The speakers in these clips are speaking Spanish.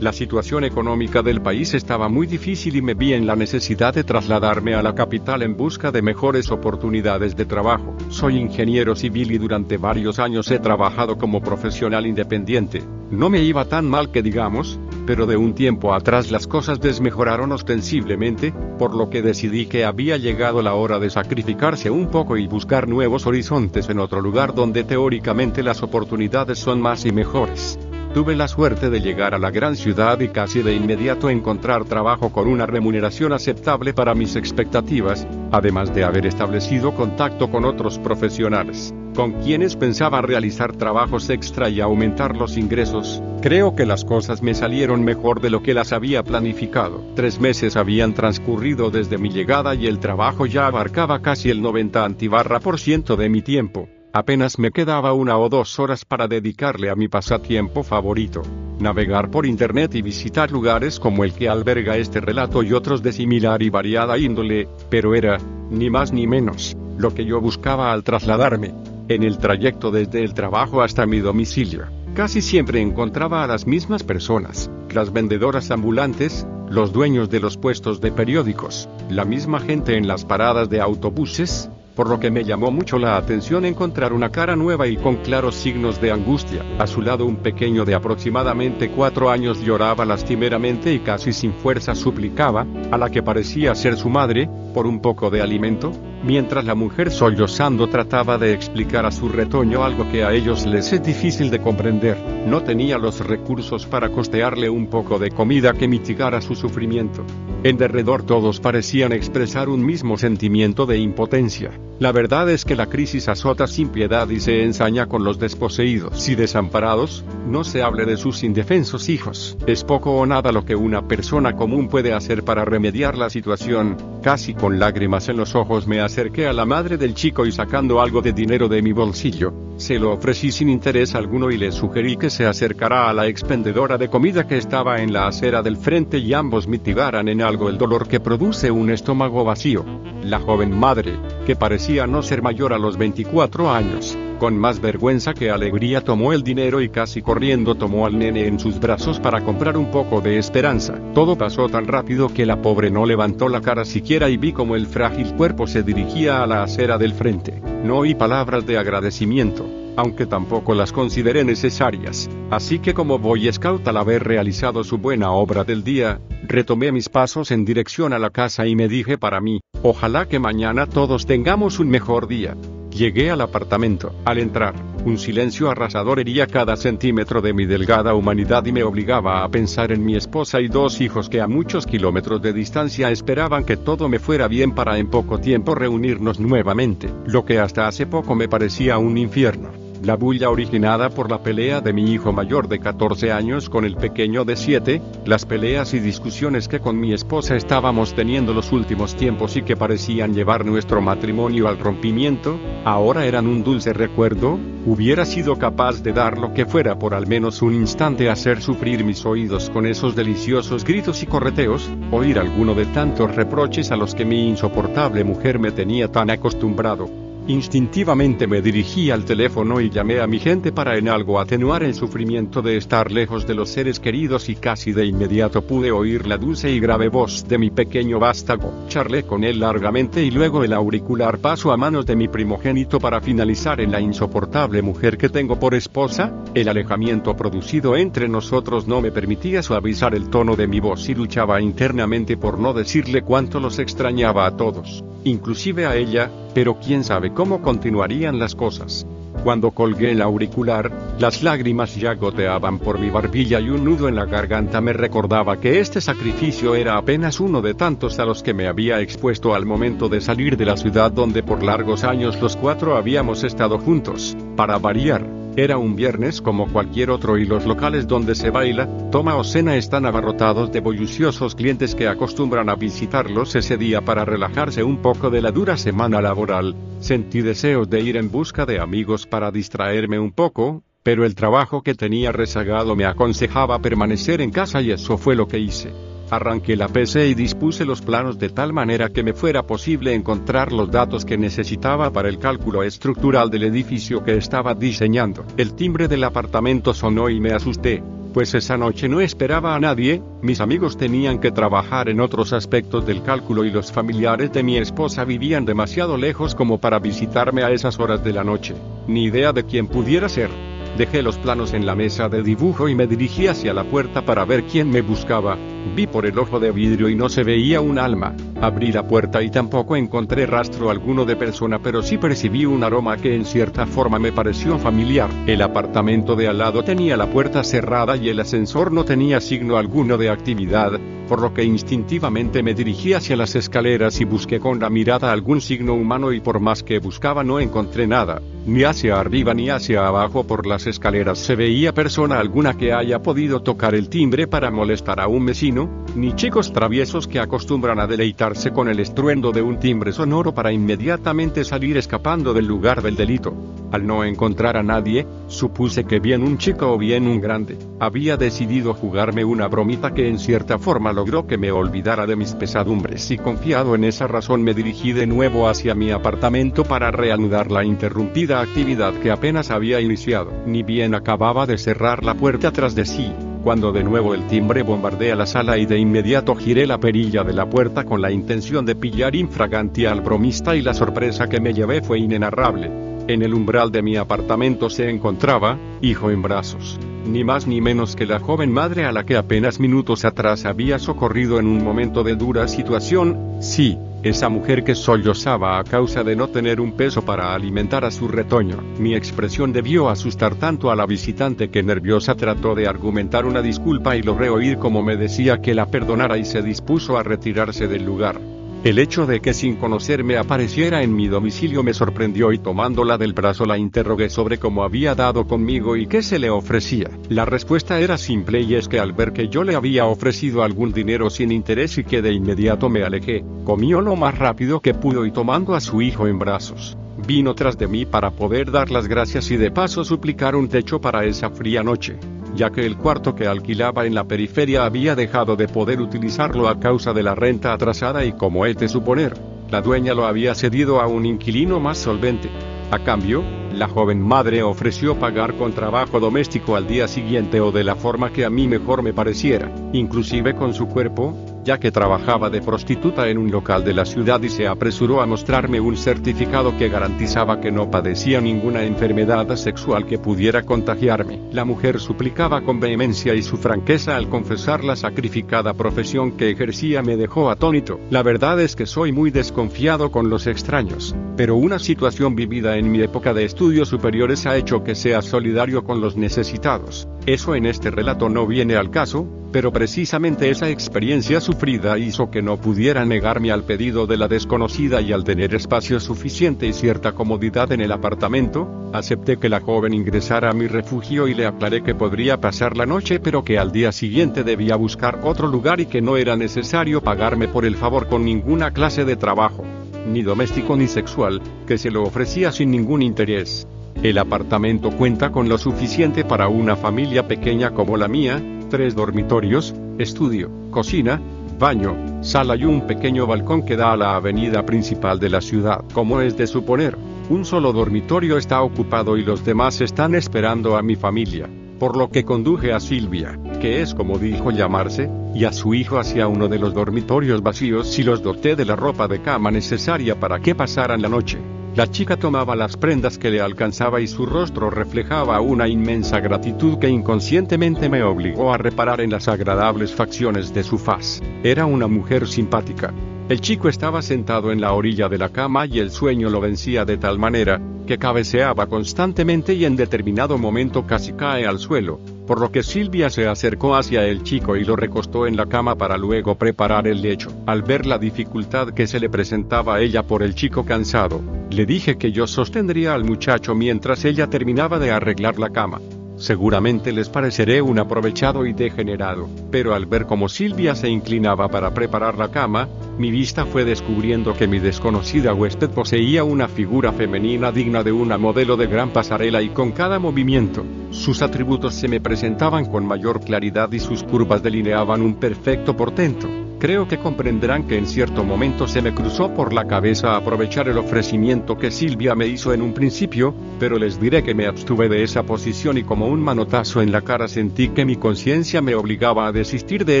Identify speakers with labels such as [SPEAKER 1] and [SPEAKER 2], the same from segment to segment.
[SPEAKER 1] La situación económica del país estaba muy difícil y me vi en la necesidad de trasladarme a la capital en busca de mejores oportunidades de trabajo. Soy ingeniero civil y durante varios años he trabajado como profesional independiente. No me iba tan mal que digamos, pero de un tiempo atrás las cosas desmejoraron ostensiblemente, por lo que decidí que había llegado la hora de sacrificarse un poco y buscar nuevos horizontes en otro lugar donde teóricamente las oportunidades son más y mejores. Tuve la suerte de llegar a la gran ciudad y casi de inmediato encontrar trabajo con una remuneración aceptable para mis expectativas, además de haber establecido contacto con otros profesionales, con quienes pensaba realizar trabajos extra y aumentar los ingresos. Creo que las cosas me salieron mejor de lo que las había planificado. Tres meses habían transcurrido desde mi llegada y el trabajo ya abarcaba casi el 90 antibarra por ciento de mi tiempo. Apenas me quedaba una o dos horas para dedicarle a mi pasatiempo favorito, navegar por internet y visitar lugares como el que alberga este relato y otros de similar y variada índole, pero era, ni más ni menos, lo que yo buscaba al trasladarme, en el trayecto desde el trabajo hasta mi domicilio. Casi siempre encontraba a las mismas personas, las vendedoras ambulantes, los dueños de los puestos de periódicos, la misma gente en las paradas de autobuses, por lo que me llamó mucho la atención encontrar una cara nueva y con claros signos de angustia. A su lado un pequeño de aproximadamente cuatro años lloraba lastimeramente y casi sin fuerza suplicaba, a la que parecía ser su madre, por un poco de alimento, mientras la mujer sollozando trataba de explicar a su retoño algo que a ellos les es difícil de comprender. No tenía los recursos para costearle un poco de comida que mitigara su sufrimiento. En derredor todos parecían expresar un mismo sentimiento de impotencia. La verdad es que la crisis azota sin piedad y se ensaña con los desposeídos y desamparados, no se hable de sus indefensos hijos. Es poco o nada lo que una persona común puede hacer para remediar la situación. Casi con lágrimas en los ojos me acerqué a la madre del chico y sacando algo de dinero de mi bolsillo, se lo ofrecí sin interés alguno y le sugerí que se acercara a la expendedora de comida que estaba en la acera del frente y ambos mitigaran en algo el dolor que produce un estómago vacío. La joven madre, que parecía no ser mayor a los 24 años, con más vergüenza que alegría tomó el dinero y casi corriendo tomó al nene en sus brazos para comprar un poco de esperanza. Todo pasó tan rápido que la pobre no levantó la cara siquiera y vi como el frágil cuerpo se dirigía a la acera del frente. No oí palabras de agradecimiento, aunque tampoco las consideré necesarias. Así que como Boy Scout al haber realizado su buena obra del día, retomé mis pasos en dirección a la casa y me dije para mí, ojalá que mañana todos tengamos un mejor día. Llegué al apartamento. Al entrar, un silencio arrasador hería cada centímetro de mi delgada humanidad y me obligaba a pensar en mi esposa y dos hijos que a muchos kilómetros de distancia esperaban que todo me fuera bien para en poco tiempo reunirnos nuevamente, lo que hasta hace poco me parecía un infierno. La bulla originada por la pelea de mi hijo mayor de 14 años con el pequeño de 7, las peleas y discusiones que con mi esposa estábamos teniendo los últimos tiempos y que parecían llevar nuestro matrimonio al rompimiento, ahora eran un dulce recuerdo, hubiera sido capaz de dar lo que fuera por al menos un instante hacer sufrir mis oídos con esos deliciosos gritos y correteos, oír alguno de tantos reproches a los que mi insoportable mujer me tenía tan acostumbrado. Instintivamente me dirigí al teléfono y llamé a mi gente para en algo atenuar el sufrimiento de estar lejos de los seres queridos y casi de inmediato pude oír la dulce y grave voz de mi pequeño vástago. Charlé con él largamente y luego el auricular paso a manos de mi primogénito para finalizar en la insoportable mujer que tengo por esposa. El alejamiento producido entre nosotros no me permitía suavizar el tono de mi voz y luchaba internamente por no decirle cuánto los extrañaba a todos, inclusive a ella, pero quién sabe cómo continuarían las cosas. Cuando colgué el auricular, las lágrimas ya goteaban por mi barbilla y un nudo en la garganta me recordaba que este sacrificio era apenas uno de tantos a los que me había expuesto al momento de salir de la ciudad donde por largos años los cuatro habíamos estado juntos. Para variar, era un viernes como cualquier otro y los locales donde se baila, toma o cena están abarrotados de bulliciosos clientes que acostumbran a visitarlos ese día para relajarse un poco de la dura semana laboral. Sentí deseos de ir en busca de amigos para distraerme un poco, pero el trabajo que tenía rezagado me aconsejaba permanecer en casa y eso fue lo que hice. Arranqué la PC y dispuse los planos de tal manera que me fuera posible encontrar los datos que necesitaba para el cálculo estructural del edificio que estaba diseñando. El timbre del apartamento sonó y me asusté, pues esa noche no esperaba a nadie, mis amigos tenían que trabajar en otros aspectos del cálculo y los familiares de mi esposa vivían demasiado lejos como para visitarme a esas horas de la noche. Ni idea de quién pudiera ser. Dejé los planos en la mesa de dibujo y me dirigí hacia la puerta para ver quién me buscaba. Vi por el ojo de vidrio y no se veía un alma. Abrí la puerta y tampoco encontré rastro alguno de persona, pero sí percibí un aroma que en cierta forma me pareció familiar. El apartamento de al lado tenía la puerta cerrada y el ascensor no tenía signo alguno de actividad, por lo que instintivamente me dirigí hacia las escaleras y busqué con la mirada algún signo humano y por más que buscaba no encontré nada. Ni hacia arriba ni hacia abajo por escaleras se veía persona alguna que haya podido tocar el timbre para molestar a un vecino, ni chicos traviesos que acostumbran a deleitarse con el estruendo de un timbre sonoro para inmediatamente salir escapando del lugar del delito. Al no encontrar a nadie, supuse que bien un chico o bien un grande, había decidido jugarme una bromita que en cierta forma logró que me olvidara de mis pesadumbres y confiado en esa razón me dirigí de nuevo hacia mi apartamento para reanudar la interrumpida actividad que apenas había iniciado. Ni bien acababa de cerrar la puerta tras de sí, cuando de nuevo el timbre bombardea la sala y de inmediato giré la perilla de la puerta con la intención de pillar infraganti al bromista y la sorpresa que me llevé fue inenarrable. En el umbral de mi apartamento se encontraba, hijo en brazos, ni más ni menos que la joven madre a la que apenas minutos atrás había socorrido en un momento de dura situación, sí, esa mujer que sollozaba a causa de no tener un peso para alimentar a su retoño. Mi expresión debió asustar tanto a la visitante que nerviosa trató de argumentar una disculpa y logré oír como me decía que la perdonara y se dispuso a retirarse del lugar. El hecho de que sin conocerme apareciera en mi domicilio me sorprendió y tomándola del brazo la interrogué sobre cómo había dado conmigo y qué se le ofrecía. La respuesta era simple y es que al ver que yo le había ofrecido algún dinero sin interés y que de inmediato me alejé, comió lo más rápido que pudo y tomando a su hijo en brazos, vino tras de mí para poder dar las gracias y de paso suplicar un techo para esa fría noche ya que el cuarto que alquilaba en la periferia había dejado de poder utilizarlo a causa de la renta atrasada y como he de suponer, la dueña lo había cedido a un inquilino más solvente. A cambio, la joven madre ofreció pagar con trabajo doméstico al día siguiente o de la forma que a mí mejor me pareciera, inclusive con su cuerpo, que trabajaba de prostituta en un local de la ciudad y se apresuró a mostrarme un certificado que garantizaba que no padecía ninguna enfermedad sexual que pudiera contagiarme. La mujer suplicaba con vehemencia y su franqueza al confesar la sacrificada profesión que ejercía me dejó atónito. La verdad es que soy muy desconfiado con los extraños, pero una situación vivida en mi época de estudios superiores ha hecho que sea solidario con los necesitados. Eso en este relato no viene al caso, pero precisamente esa experiencia sufrida hizo que no pudiera negarme al pedido de la desconocida y al tener espacio suficiente y cierta comodidad en el apartamento, acepté que la joven ingresara a mi refugio y le aclaré que podría pasar la noche pero que al día siguiente debía buscar otro lugar y que no era necesario pagarme por el favor con ninguna clase de trabajo, ni doméstico ni sexual, que se lo ofrecía sin ningún interés. El apartamento cuenta con lo suficiente para una familia pequeña como la mía, tres dormitorios, estudio, cocina, baño, sala y un pequeño balcón que da a la avenida principal de la ciudad. Como es de suponer, un solo dormitorio está ocupado y los demás están esperando a mi familia, por lo que conduje a Silvia, que es como dijo llamarse, y a su hijo hacia uno de los dormitorios vacíos y los doté de la ropa de cama necesaria para que pasaran la noche. La chica tomaba las prendas que le alcanzaba y su rostro reflejaba una inmensa gratitud que inconscientemente me obligó a reparar en las agradables facciones de su faz. Era una mujer simpática. El chico estaba sentado en la orilla de la cama y el sueño lo vencía de tal manera, que cabeceaba constantemente y en determinado momento casi cae al suelo, por lo que Silvia se acercó hacia el chico y lo recostó en la cama para luego preparar el lecho. Al ver la dificultad que se le presentaba a ella por el chico cansado, le dije que yo sostendría al muchacho mientras ella terminaba de arreglar la cama. Seguramente les pareceré un aprovechado y degenerado, pero al ver cómo Silvia se inclinaba para preparar la cama, mi vista fue descubriendo que mi desconocida huésped poseía una figura femenina digna de una modelo de gran pasarela y con cada movimiento, sus atributos se me presentaban con mayor claridad y sus curvas delineaban un perfecto portento. Creo que comprenderán que en cierto momento se me cruzó por la cabeza aprovechar el ofrecimiento que Silvia me hizo en un principio, pero les diré que me abstuve de esa posición y como un manotazo en la cara sentí que mi conciencia me obligaba a desistir de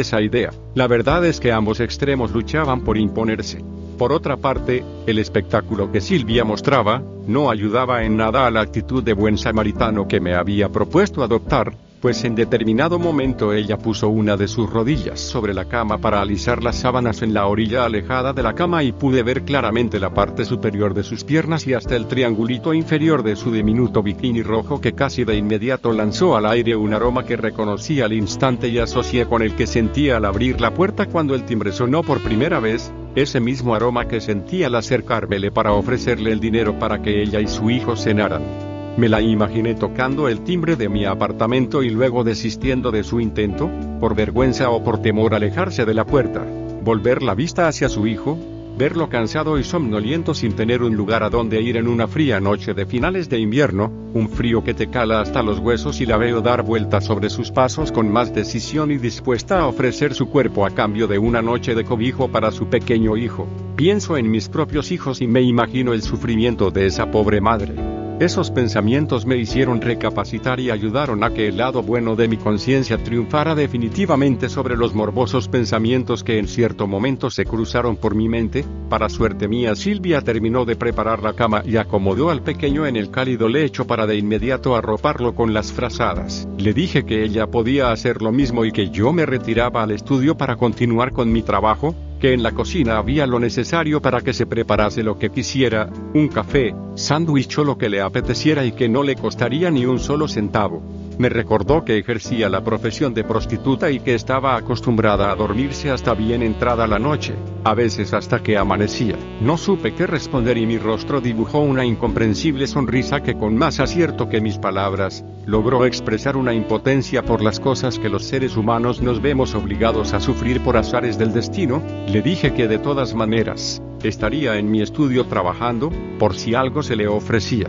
[SPEAKER 1] esa idea. La verdad es que ambos extremos luchaban por imponerse. Por otra parte, el espectáculo que Silvia mostraba, no ayudaba en nada a la actitud de buen samaritano que me había propuesto adoptar, pues en determinado momento ella puso una de sus rodillas sobre la cama para alisar las sábanas en la orilla alejada de la cama y pude ver claramente la parte superior de sus piernas y hasta el triangulito inferior de su diminuto bikini rojo que casi de inmediato lanzó al aire un aroma que reconocí al instante y asocié con el que sentía al abrir la puerta cuando el timbre sonó por primera vez, ese mismo aroma que sentí al acercármele para ofrecerle el dinero para que ella y su hijo cenaran. Me la imaginé tocando el timbre de mi apartamento y luego desistiendo de su intento, por vergüenza o por temor alejarse de la puerta, volver la vista hacia su hijo, verlo cansado y somnoliento sin tener un lugar a donde ir en una fría noche de finales de invierno, un frío que te cala hasta los huesos y la veo dar vueltas sobre sus pasos con más decisión y dispuesta a ofrecer su cuerpo a cambio de una noche de cobijo para su pequeño hijo. Pienso en mis propios hijos y me imagino el sufrimiento de esa pobre madre. Esos pensamientos me hicieron recapacitar y ayudaron a que el lado bueno de mi conciencia triunfara definitivamente sobre los morbosos pensamientos que en cierto momento se cruzaron por mi mente. Para suerte mía, Silvia terminó de preparar la cama y acomodó al pequeño en el cálido lecho para de inmediato arroparlo con las frazadas. Le dije que ella podía hacer lo mismo y que yo me retiraba al estudio para continuar con mi trabajo, que en la cocina había lo necesario para que se preparase lo que quisiera, un café, sándwich o lo que le apeteciera y que no le costaría ni un solo centavo. Me recordó que ejercía la profesión de prostituta y que estaba acostumbrada a dormirse hasta bien entrada la noche, a veces hasta que amanecía. No supe qué responder y mi rostro dibujó una incomprensible sonrisa que con más acierto que mis palabras, logró expresar una impotencia por las cosas que los seres humanos nos vemos obligados a sufrir por azares del destino, le dije que de todas maneras, estaría en mi estudio trabajando, por si algo se le ofrecía.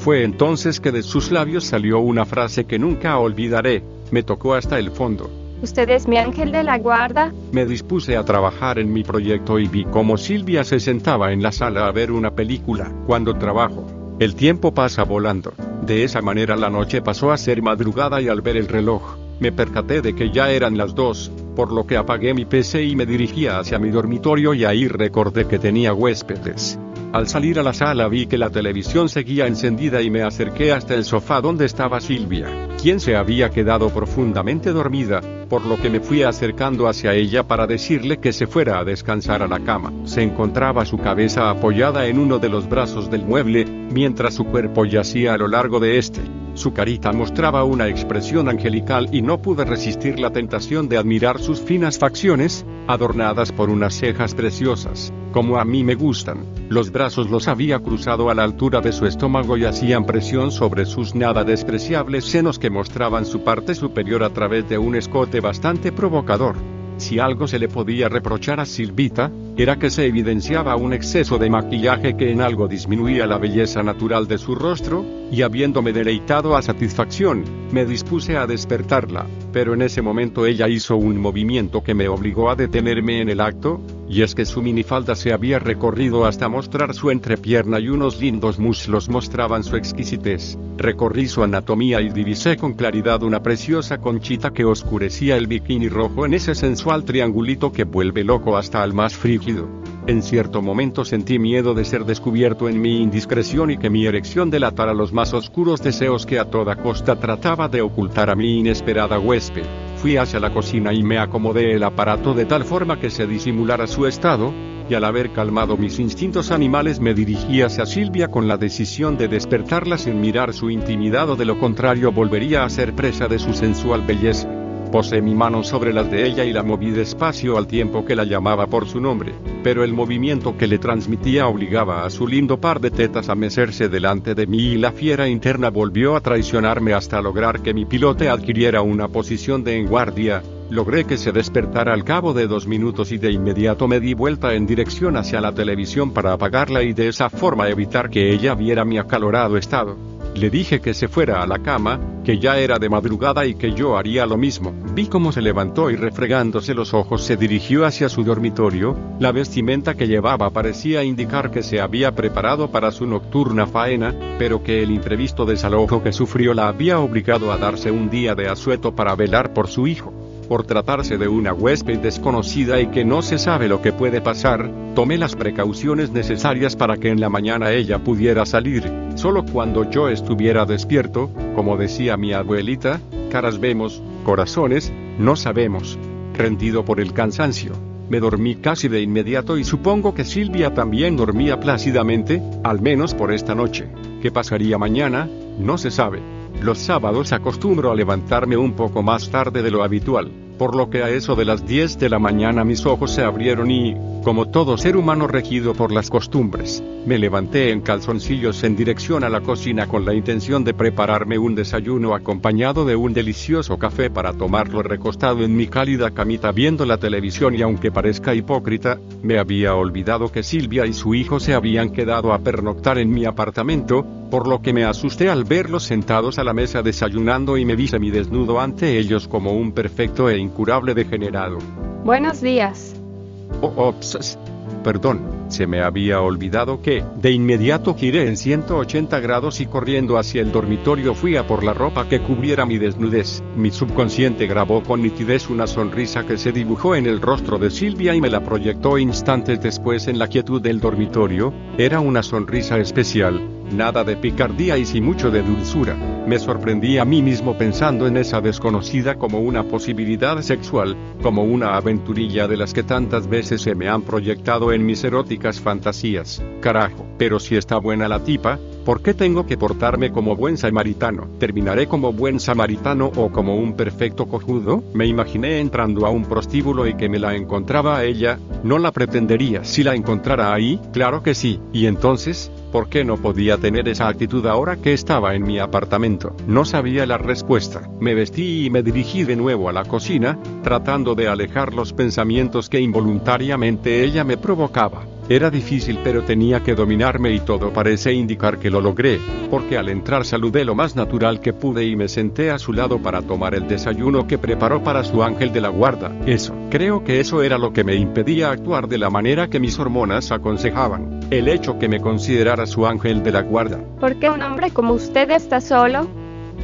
[SPEAKER 1] Fue entonces que de sus labios salió una frase que nunca olvidaré, me tocó hasta el fondo.
[SPEAKER 2] ¿Usted es mi ángel de la guarda?
[SPEAKER 1] Me dispuse a trabajar en mi proyecto y vi cómo Silvia se sentaba en la sala a ver una película. Cuando trabajo, el tiempo pasa volando. De esa manera la noche pasó a ser madrugada y al ver el reloj, me percaté de que ya eran las dos, por lo que apagué mi PC y me dirigía hacia mi dormitorio y ahí recordé que tenía huéspedes. Al salir a la sala vi que la televisión seguía encendida y me acerqué hasta el sofá donde estaba Silvia, quien se había quedado profundamente dormida, por lo que me fui acercando hacia ella para decirle que se fuera a descansar a la cama. Se encontraba su cabeza apoyada en uno de los brazos del mueble, mientras su cuerpo yacía a lo largo de este. Su carita mostraba una expresión angelical y no pude resistir la tentación de admirar sus finas facciones, adornadas por unas cejas preciosas, como a mí me gustan. Los brazos los había cruzado a la altura de su estómago y hacían presión sobre sus nada despreciables senos que mostraban su parte superior a través de un escote bastante provocador. Si algo se le podía reprochar a Silvita, era que se evidenciaba un exceso de maquillaje que en algo disminuía la belleza natural de su rostro, y habiéndome deleitado a satisfacción, me dispuse a despertarla, pero en ese momento ella hizo un movimiento que me obligó a detenerme en el acto, y es que su minifalda se había recorrido hasta mostrar su entrepierna y unos lindos muslos mostraban su exquisitez. Recorrí su anatomía y divisé con claridad una preciosa conchita que oscurecía el bikini rojo en ese sensual triangulito que vuelve loco hasta al más frígido. En cierto momento sentí miedo de ser descubierto en mi indiscreción y que mi erección delatara los más oscuros deseos que a toda costa trataba de ocultar a mi inesperada huésped. Fui hacia la cocina y me acomodé el aparato de tal forma que se disimulara su estado, y al haber calmado mis instintos animales me dirigí hacia Silvia con la decisión de despertarla sin mirar su intimidad o de lo contrario volvería a ser presa de su sensual belleza. Posé mi mano sobre las de ella y la moví despacio al tiempo que la llamaba por su nombre, pero el movimiento que le transmitía obligaba a su lindo par de tetas a mecerse delante de mí y la fiera interna volvió a traicionarme hasta lograr que mi pilote adquiriera una posición de en guardia, Logré que se despertara al cabo de dos minutos y de inmediato me di vuelta en dirección hacia la televisión para apagarla y de esa forma evitar que ella viera mi acalorado estado. Le dije que se fuera a la cama, que ya era de madrugada y que yo haría lo mismo. Vi cómo se levantó y refregándose los ojos se dirigió hacia su dormitorio, la vestimenta que llevaba parecía indicar que se había preparado para su nocturna faena, pero que el imprevisto desalojo que sufrió la había obligado a darse un día de asueto para velar por su hijo por tratarse de una huésped desconocida y que no se sabe lo que puede pasar, tomé las precauciones necesarias para que en la mañana ella pudiera salir, solo cuando yo estuviera despierto, como decía mi abuelita, caras vemos, corazones, no sabemos. Rendido por el cansancio, me dormí casi de inmediato y supongo que Silvia también dormía plácidamente, al menos por esta noche. ¿Qué pasaría mañana? No se sabe. Los sábados acostumbro a levantarme un poco más tarde de lo habitual, por lo que a eso de las 10 de la mañana mis ojos se abrieron y, como todo ser humano regido por las costumbres, me levanté en calzoncillos en dirección a la cocina con la intención de prepararme un desayuno acompañado de un delicioso café para tomarlo recostado en mi cálida camita viendo la televisión y aunque parezca hipócrita, me había olvidado que Silvia y su hijo se habían quedado a pernoctar en mi apartamento, por lo que me asusté al verlos sentados a la mesa desayunando y me vi semidesnudo ante ellos como un perfecto e incurable degenerado.
[SPEAKER 2] Buenos días.
[SPEAKER 1] Oh, ops. Perdón, se me había olvidado que, de inmediato giré en 180 grados y corriendo hacia el dormitorio fui a por la ropa que cubriera mi desnudez. Mi subconsciente grabó con nitidez una sonrisa que se dibujó en el rostro de Silvia y me la proyectó instantes después en la quietud del dormitorio. Era una sonrisa especial, nada de picardía y sin mucho de dulzura. Me sorprendí a mí mismo pensando en esa desconocida como una posibilidad sexual, como una aventurilla de las que tantas veces se me han proyectado en mis eróticas fantasías. Carajo, pero si está buena la tipa, ¿Por qué tengo que portarme como buen samaritano? ¿Terminaré como buen samaritano o como un perfecto cojudo? Me imaginé entrando a un prostíbulo y que me la encontraba a ella, no la pretendería. Si la encontrara ahí, claro que sí. Y entonces, ¿por qué no podía tener esa actitud ahora que estaba en mi apartamento? No sabía la respuesta. Me vestí y me dirigí de nuevo a la cocina, tratando de alejar los pensamientos que involuntariamente ella me provocaba. Era difícil pero tenía que dominarme y todo parece indicar que lo logré, porque al entrar saludé lo más natural que pude y me senté a su lado para tomar el desayuno que preparó para su ángel de la guarda. Eso, creo que eso era lo que me impedía actuar de la manera que mis hormonas aconsejaban. El hecho que me considerara su ángel de la guarda.
[SPEAKER 2] ¿Por qué un hombre como usted está solo?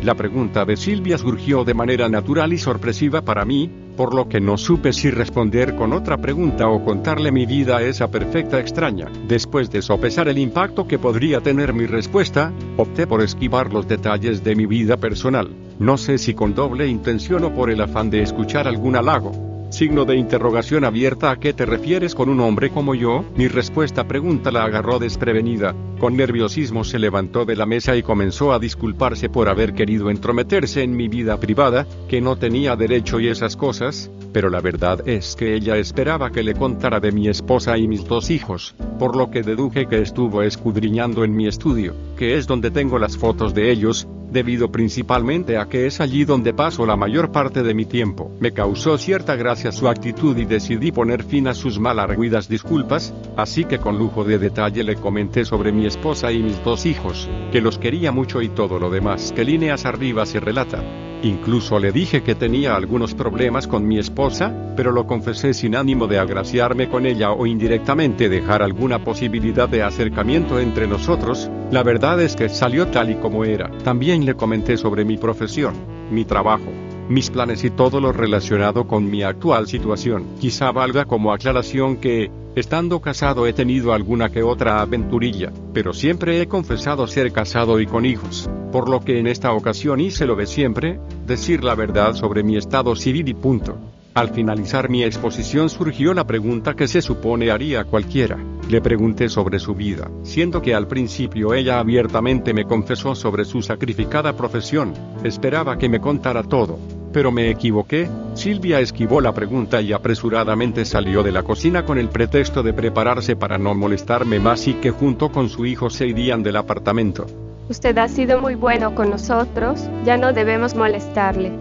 [SPEAKER 1] La pregunta de Silvia surgió de manera natural y sorpresiva para mí, por lo que no supe si responder con otra pregunta o contarle mi vida a esa perfecta extraña. Después de sopesar el impacto que podría tener mi respuesta, opté por esquivar los detalles de mi vida personal. No sé si con doble intención o por el afán de escuchar algún halago. Signo de interrogación abierta ¿A qué te refieres con un hombre como yo? Mi respuesta pregunta la agarró desprevenida. Con nerviosismo se levantó de la mesa y comenzó a disculparse por haber querido entrometerse en mi vida privada, que no tenía derecho y esas cosas, pero la verdad es que ella esperaba que le contara de mi esposa y mis dos hijos, por lo que deduje que estuvo escudriñando en mi estudio, que es donde tengo las fotos de ellos, debido principalmente a que es allí donde paso la mayor parte de mi tiempo. Me causó cierta gracia su actitud y decidí poner fin a sus malarguidas disculpas, así que con lujo de detalle le comenté sobre mi esposa y mis dos hijos, que los quería mucho y todo lo demás que líneas arriba se relata. Incluso le dije que tenía algunos problemas con mi esposa, pero lo confesé sin ánimo de agraciarme con ella o indirectamente dejar alguna posibilidad de acercamiento entre nosotros, la verdad es que salió tal y como era. También le comenté sobre mi profesión, mi trabajo, mis planes y todo lo relacionado con mi actual situación. Quizá valga como aclaración que, estando casado he tenido alguna que otra aventurilla, pero siempre he confesado ser casado y con hijos por lo que en esta ocasión hice lo de siempre, decir la verdad sobre mi estado civil y punto. Al finalizar mi exposición surgió la pregunta que se supone haría cualquiera. Le pregunté sobre su vida, siendo que al principio ella abiertamente me confesó sobre su sacrificada profesión. Esperaba que me contara todo. Pero me equivoqué, Silvia esquivó la pregunta y apresuradamente salió de la cocina con el pretexto de prepararse para no molestarme más y que junto con su hijo se irían del apartamento.
[SPEAKER 2] Usted ha sido muy bueno con nosotros, ya no debemos molestarle.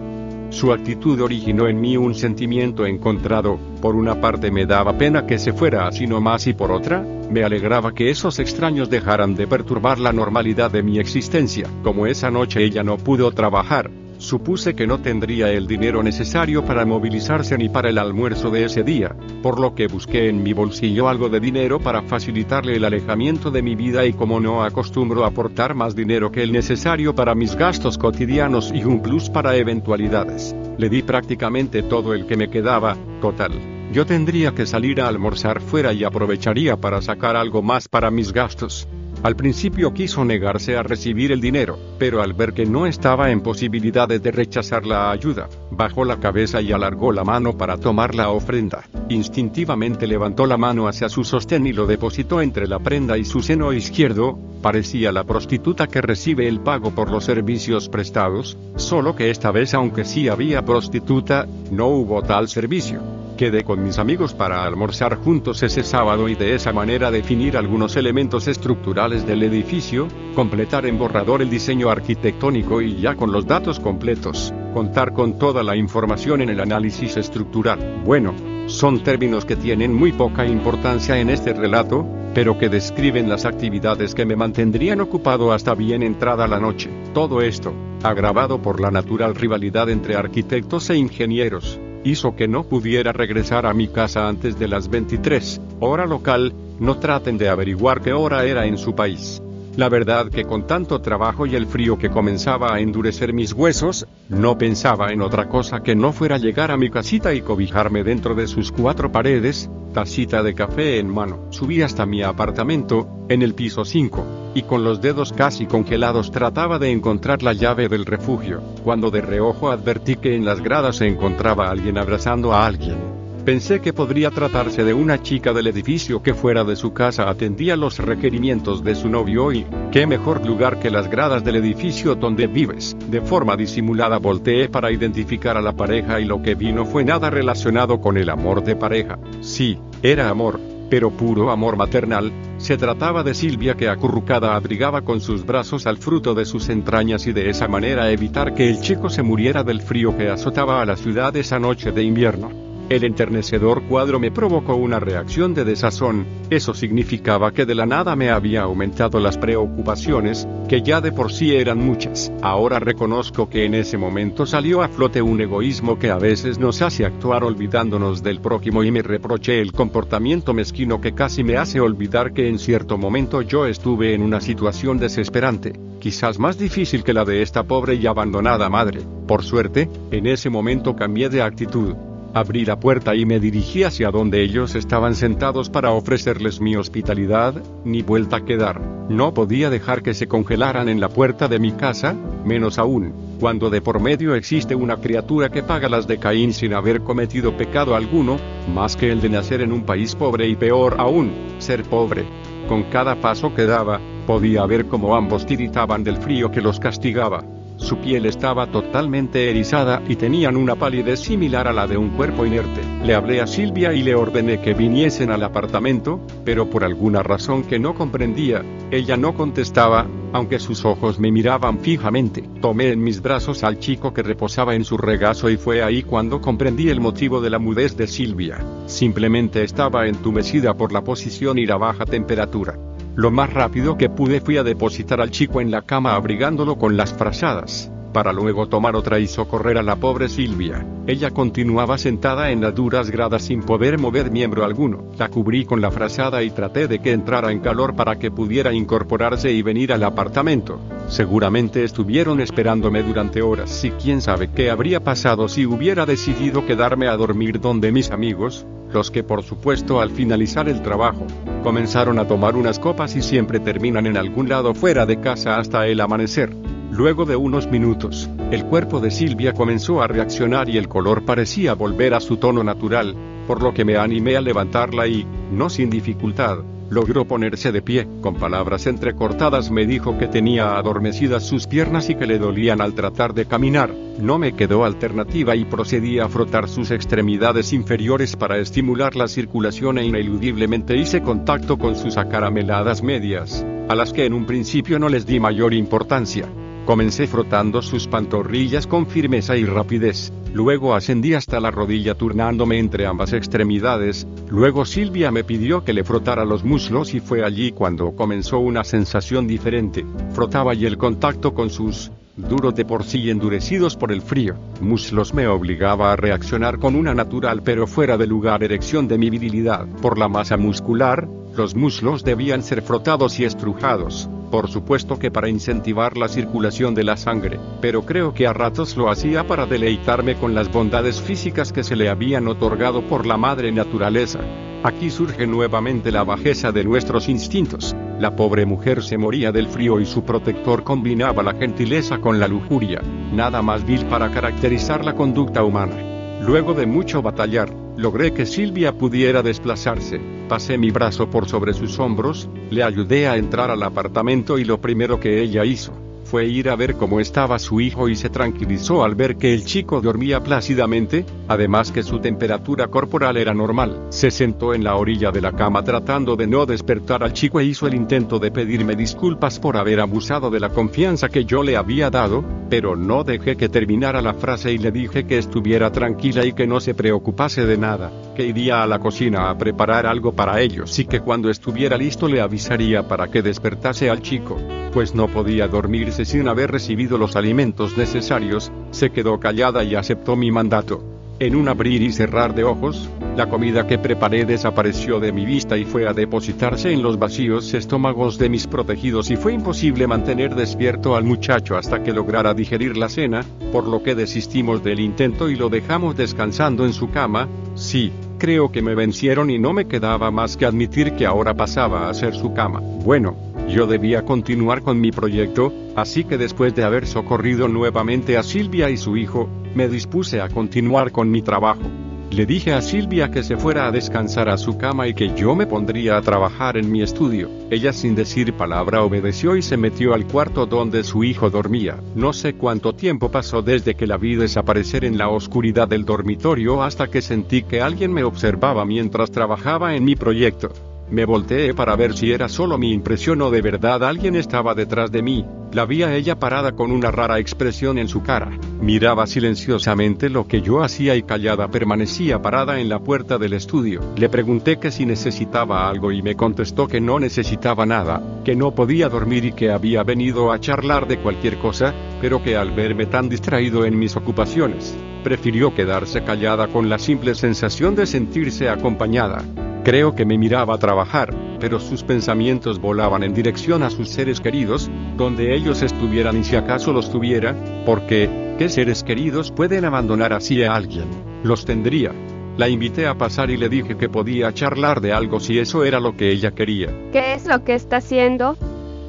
[SPEAKER 1] Su actitud originó en mí un sentimiento encontrado, por una parte me daba pena que se fuera así nomás y por otra, me alegraba que esos extraños dejaran de perturbar la normalidad de mi existencia. Como esa noche ella no pudo trabajar, Supuse que no tendría el dinero necesario para movilizarse ni para el almuerzo de ese día, por lo que busqué en mi bolsillo algo de dinero para facilitarle el alejamiento de mi vida y como no acostumbro aportar más dinero que el necesario para mis gastos cotidianos y un plus para eventualidades, le di prácticamente todo el que me quedaba, total. Yo tendría que salir a almorzar fuera y aprovecharía para sacar algo más para mis gastos. Al principio quiso negarse a recibir el dinero, pero al ver que no estaba en posibilidades de rechazar la ayuda, bajó la cabeza y alargó la mano para tomar la ofrenda. Instintivamente levantó la mano hacia su sostén y lo depositó entre la prenda y su seno izquierdo, parecía la prostituta que recibe el pago por los servicios prestados, solo que esta vez aunque sí había prostituta, no hubo tal servicio. Quedé con mis amigos para almorzar juntos ese sábado y de esa manera definir algunos elementos estructurales del edificio, completar en borrador el diseño arquitectónico y ya con los datos completos, contar con toda la información en el análisis estructural. Bueno, son términos que tienen muy poca importancia en este relato, pero que describen las actividades que me mantendrían ocupado hasta bien entrada la noche. Todo esto, agravado por la natural rivalidad entre arquitectos e ingenieros, hizo que no pudiera regresar a mi casa antes de las 23, hora local, no traten de averiguar qué hora era en su país. La verdad que con tanto trabajo y el frío que comenzaba a endurecer mis huesos, no pensaba en otra cosa que no fuera llegar a mi casita y cobijarme dentro de sus cuatro paredes, tacita de café en mano. Subí hasta mi apartamento, en el piso 5, y con los dedos casi congelados trataba de encontrar la llave del refugio, cuando de reojo advertí que en las gradas se encontraba alguien abrazando a alguien. Pensé que podría tratarse de una chica del edificio que fuera de su casa atendía los requerimientos de su novio y, qué mejor lugar que las gradas del edificio donde vives. De forma disimulada volteé para identificar a la pareja y lo que vino fue nada relacionado con el amor de pareja. Sí, era amor, pero puro amor maternal, se trataba de Silvia que acurrucada abrigaba con sus brazos al fruto de sus entrañas y de esa manera evitar que el chico se muriera del frío que azotaba a la ciudad esa noche de invierno. El enternecedor cuadro me provocó una reacción de desazón, eso significaba que de la nada me había aumentado las preocupaciones, que ya de por sí eran muchas. Ahora reconozco que en ese momento salió a flote un egoísmo que a veces nos hace actuar olvidándonos del prójimo y me reproché el comportamiento mezquino que casi me hace olvidar que en cierto momento yo estuve en una situación desesperante, quizás más difícil que la de esta pobre y abandonada madre. Por suerte, en ese momento cambié de actitud. Abrí la puerta y me dirigí hacia donde ellos estaban sentados para ofrecerles mi hospitalidad, ni vuelta a quedar. No podía dejar que se congelaran en la puerta de mi casa, menos aún, cuando de por medio existe una criatura que paga las de Caín sin haber cometido pecado alguno, más que el de nacer en un país pobre y peor aún, ser pobre. Con cada paso que daba, podía ver cómo ambos tiritaban del frío que los castigaba. Su piel estaba totalmente erizada y tenían una palidez similar a la de un cuerpo inerte. Le hablé a Silvia y le ordené que viniesen al apartamento, pero por alguna razón que no comprendía, ella no contestaba, aunque sus ojos me miraban fijamente. Tomé en mis brazos al chico que reposaba en su regazo y fue ahí cuando comprendí el motivo de la mudez de Silvia. Simplemente estaba entumecida por la posición y la baja temperatura. Lo más rápido que pude fui a depositar al chico en la cama abrigándolo con las frazadas, para luego tomar otra y socorrer a la pobre Silvia. Ella continuaba sentada en las duras gradas sin poder mover miembro alguno. La cubrí con la frazada y traté de que entrara en calor para que pudiera incorporarse y venir al apartamento. Seguramente estuvieron esperándome durante horas y quién sabe qué habría pasado si hubiera decidido quedarme a dormir donde mis amigos, los que por supuesto al finalizar el trabajo, comenzaron a tomar unas copas y siempre terminan en algún lado fuera de casa hasta el amanecer. Luego de unos minutos, el cuerpo de Silvia comenzó a reaccionar y el color parecía volver a su tono natural, por lo que me animé a levantarla y, no sin dificultad, logró ponerse de pie. Con palabras entrecortadas me dijo que tenía adormecidas sus piernas y que le dolían al tratar de caminar. No me quedó alternativa y procedí a frotar sus extremidades inferiores para estimular la circulación e ineludiblemente hice contacto con sus acarameladas medias, a las que en un principio no les di mayor importancia. Comencé frotando sus pantorrillas con firmeza y rapidez, luego ascendí hasta la rodilla turnándome entre ambas extremidades, luego Silvia me pidió que le frotara los muslos y fue allí cuando comenzó una sensación diferente, frotaba y el contacto con sus duros de por sí endurecidos por el frío, muslos me obligaba a reaccionar con una natural pero fuera de lugar erección de mi virilidad. Por la masa muscular, los muslos debían ser frotados y estrujados, por supuesto que para incentivar la circulación de la sangre, pero creo que a ratos lo hacía para deleitarme con las bondades físicas que se le habían otorgado por la madre naturaleza. Aquí surge nuevamente la bajeza de nuestros instintos. La pobre mujer se moría del frío y su protector combinaba la gentileza con la lujuria, nada más vil para caracterizar la conducta humana. Luego de mucho batallar, logré que Silvia pudiera desplazarse, pasé mi brazo por sobre sus hombros, le ayudé a entrar al apartamento y lo primero que ella hizo, fue ir a ver cómo estaba su hijo y se tranquilizó al ver que el chico dormía plácidamente, además que su temperatura corporal era normal. Se sentó en la orilla de la cama tratando de no despertar al chico e hizo el intento de pedirme disculpas por haber abusado de la confianza que yo le había dado, pero no dejé que terminara la frase y le dije que estuviera tranquila y que no se preocupase de nada, que iría a la cocina a preparar algo para ellos y que cuando estuviera listo le avisaría para que despertase al chico pues no podía dormirse sin haber recibido los alimentos necesarios, se quedó callada y aceptó mi mandato. En un abrir y cerrar de ojos, la comida que preparé desapareció de mi vista y fue a depositarse en los vacíos estómagos de mis protegidos y fue imposible mantener despierto al muchacho hasta que lograra digerir la cena, por lo que desistimos del intento y lo dejamos descansando en su cama, sí, creo que me vencieron y no me quedaba más que admitir que ahora pasaba a ser su cama. Bueno, yo debía continuar con mi proyecto, así que después de haber socorrido nuevamente a Silvia y su hijo, me dispuse a continuar con mi trabajo. Le dije a Silvia que se fuera a descansar a su cama y que yo me pondría a trabajar en mi estudio. Ella sin decir palabra obedeció y se metió al cuarto donde su hijo dormía. No sé cuánto tiempo pasó desde que la vi desaparecer en la oscuridad del dormitorio hasta que sentí que alguien me observaba mientras trabajaba en mi proyecto. Me volteé para ver si era solo mi impresión o de verdad alguien estaba detrás de mí. La vi a ella parada con una rara expresión en su cara. Miraba silenciosamente lo que yo hacía y callada permanecía parada en la puerta del estudio. Le pregunté que si necesitaba algo y me contestó que no necesitaba nada, que no podía dormir y que había venido a charlar de cualquier cosa, pero que al verme tan distraído en mis ocupaciones, prefirió quedarse callada con la simple sensación de sentirse acompañada. Creo que me miraba trabajar, pero sus pensamientos volaban en dirección a sus seres queridos, donde ellos estuvieran y si acaso los tuviera, porque, ¿qué seres queridos pueden abandonar así a alguien? Los tendría. La invité a pasar y le dije que podía charlar de algo si eso era lo que ella quería.
[SPEAKER 2] ¿Qué es lo que está haciendo?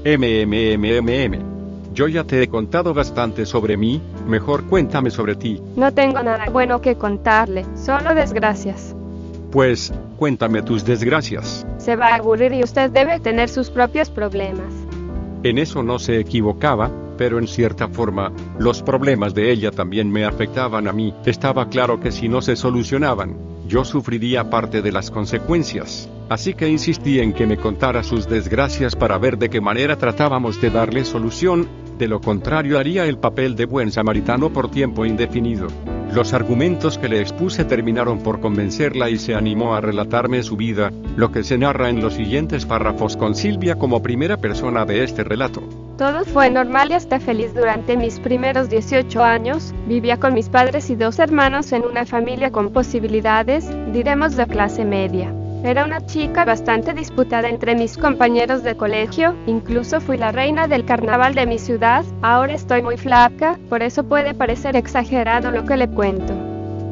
[SPEAKER 1] MMMMM. Yo ya te he contado bastante sobre mí, mejor cuéntame sobre ti.
[SPEAKER 2] No tengo nada bueno que contarle, solo desgracias.
[SPEAKER 1] Pues, cuéntame tus desgracias.
[SPEAKER 2] Se va a aburrir y usted debe tener sus propios problemas.
[SPEAKER 1] En eso no se equivocaba, pero en cierta forma, los problemas de ella también me afectaban a mí. Estaba claro que si no se solucionaban, yo sufriría parte de las consecuencias. Así que insistí en que me contara sus desgracias para ver de qué manera tratábamos de darle solución, de lo contrario haría el papel de buen samaritano por tiempo indefinido. Los argumentos que le expuse terminaron por convencerla y se animó a relatarme su vida, lo que se narra en los siguientes párrafos con Silvia como primera persona de este relato.
[SPEAKER 2] Todo fue normal y hasta feliz durante mis primeros 18 años. Vivía con mis padres y dos hermanos en una familia con posibilidades, diremos de clase media. Era una chica bastante disputada entre mis compañeros de colegio, incluso fui la reina del carnaval de mi ciudad, ahora estoy muy flaca, por eso puede parecer exagerado lo que le cuento.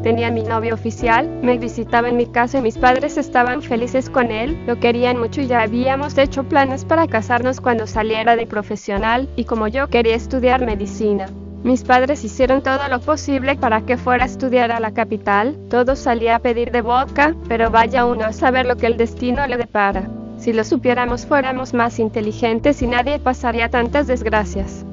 [SPEAKER 2] tenía mi novio oficial, me visitaba en mi casa y mis padres estaban felices con él, lo querían mucho y ya habíamos hecho planes para casarnos cuando saliera de profesional, y como yo quería estudiar medicina. Mis padres hicieron todo lo posible para que fuera a estudiar a la capital, todo salía a pedir de boca, pero vaya uno a saber lo que el destino le depara. Si lo supiéramos fuéramos más inteligentes y nadie pasaría tantas desgracias.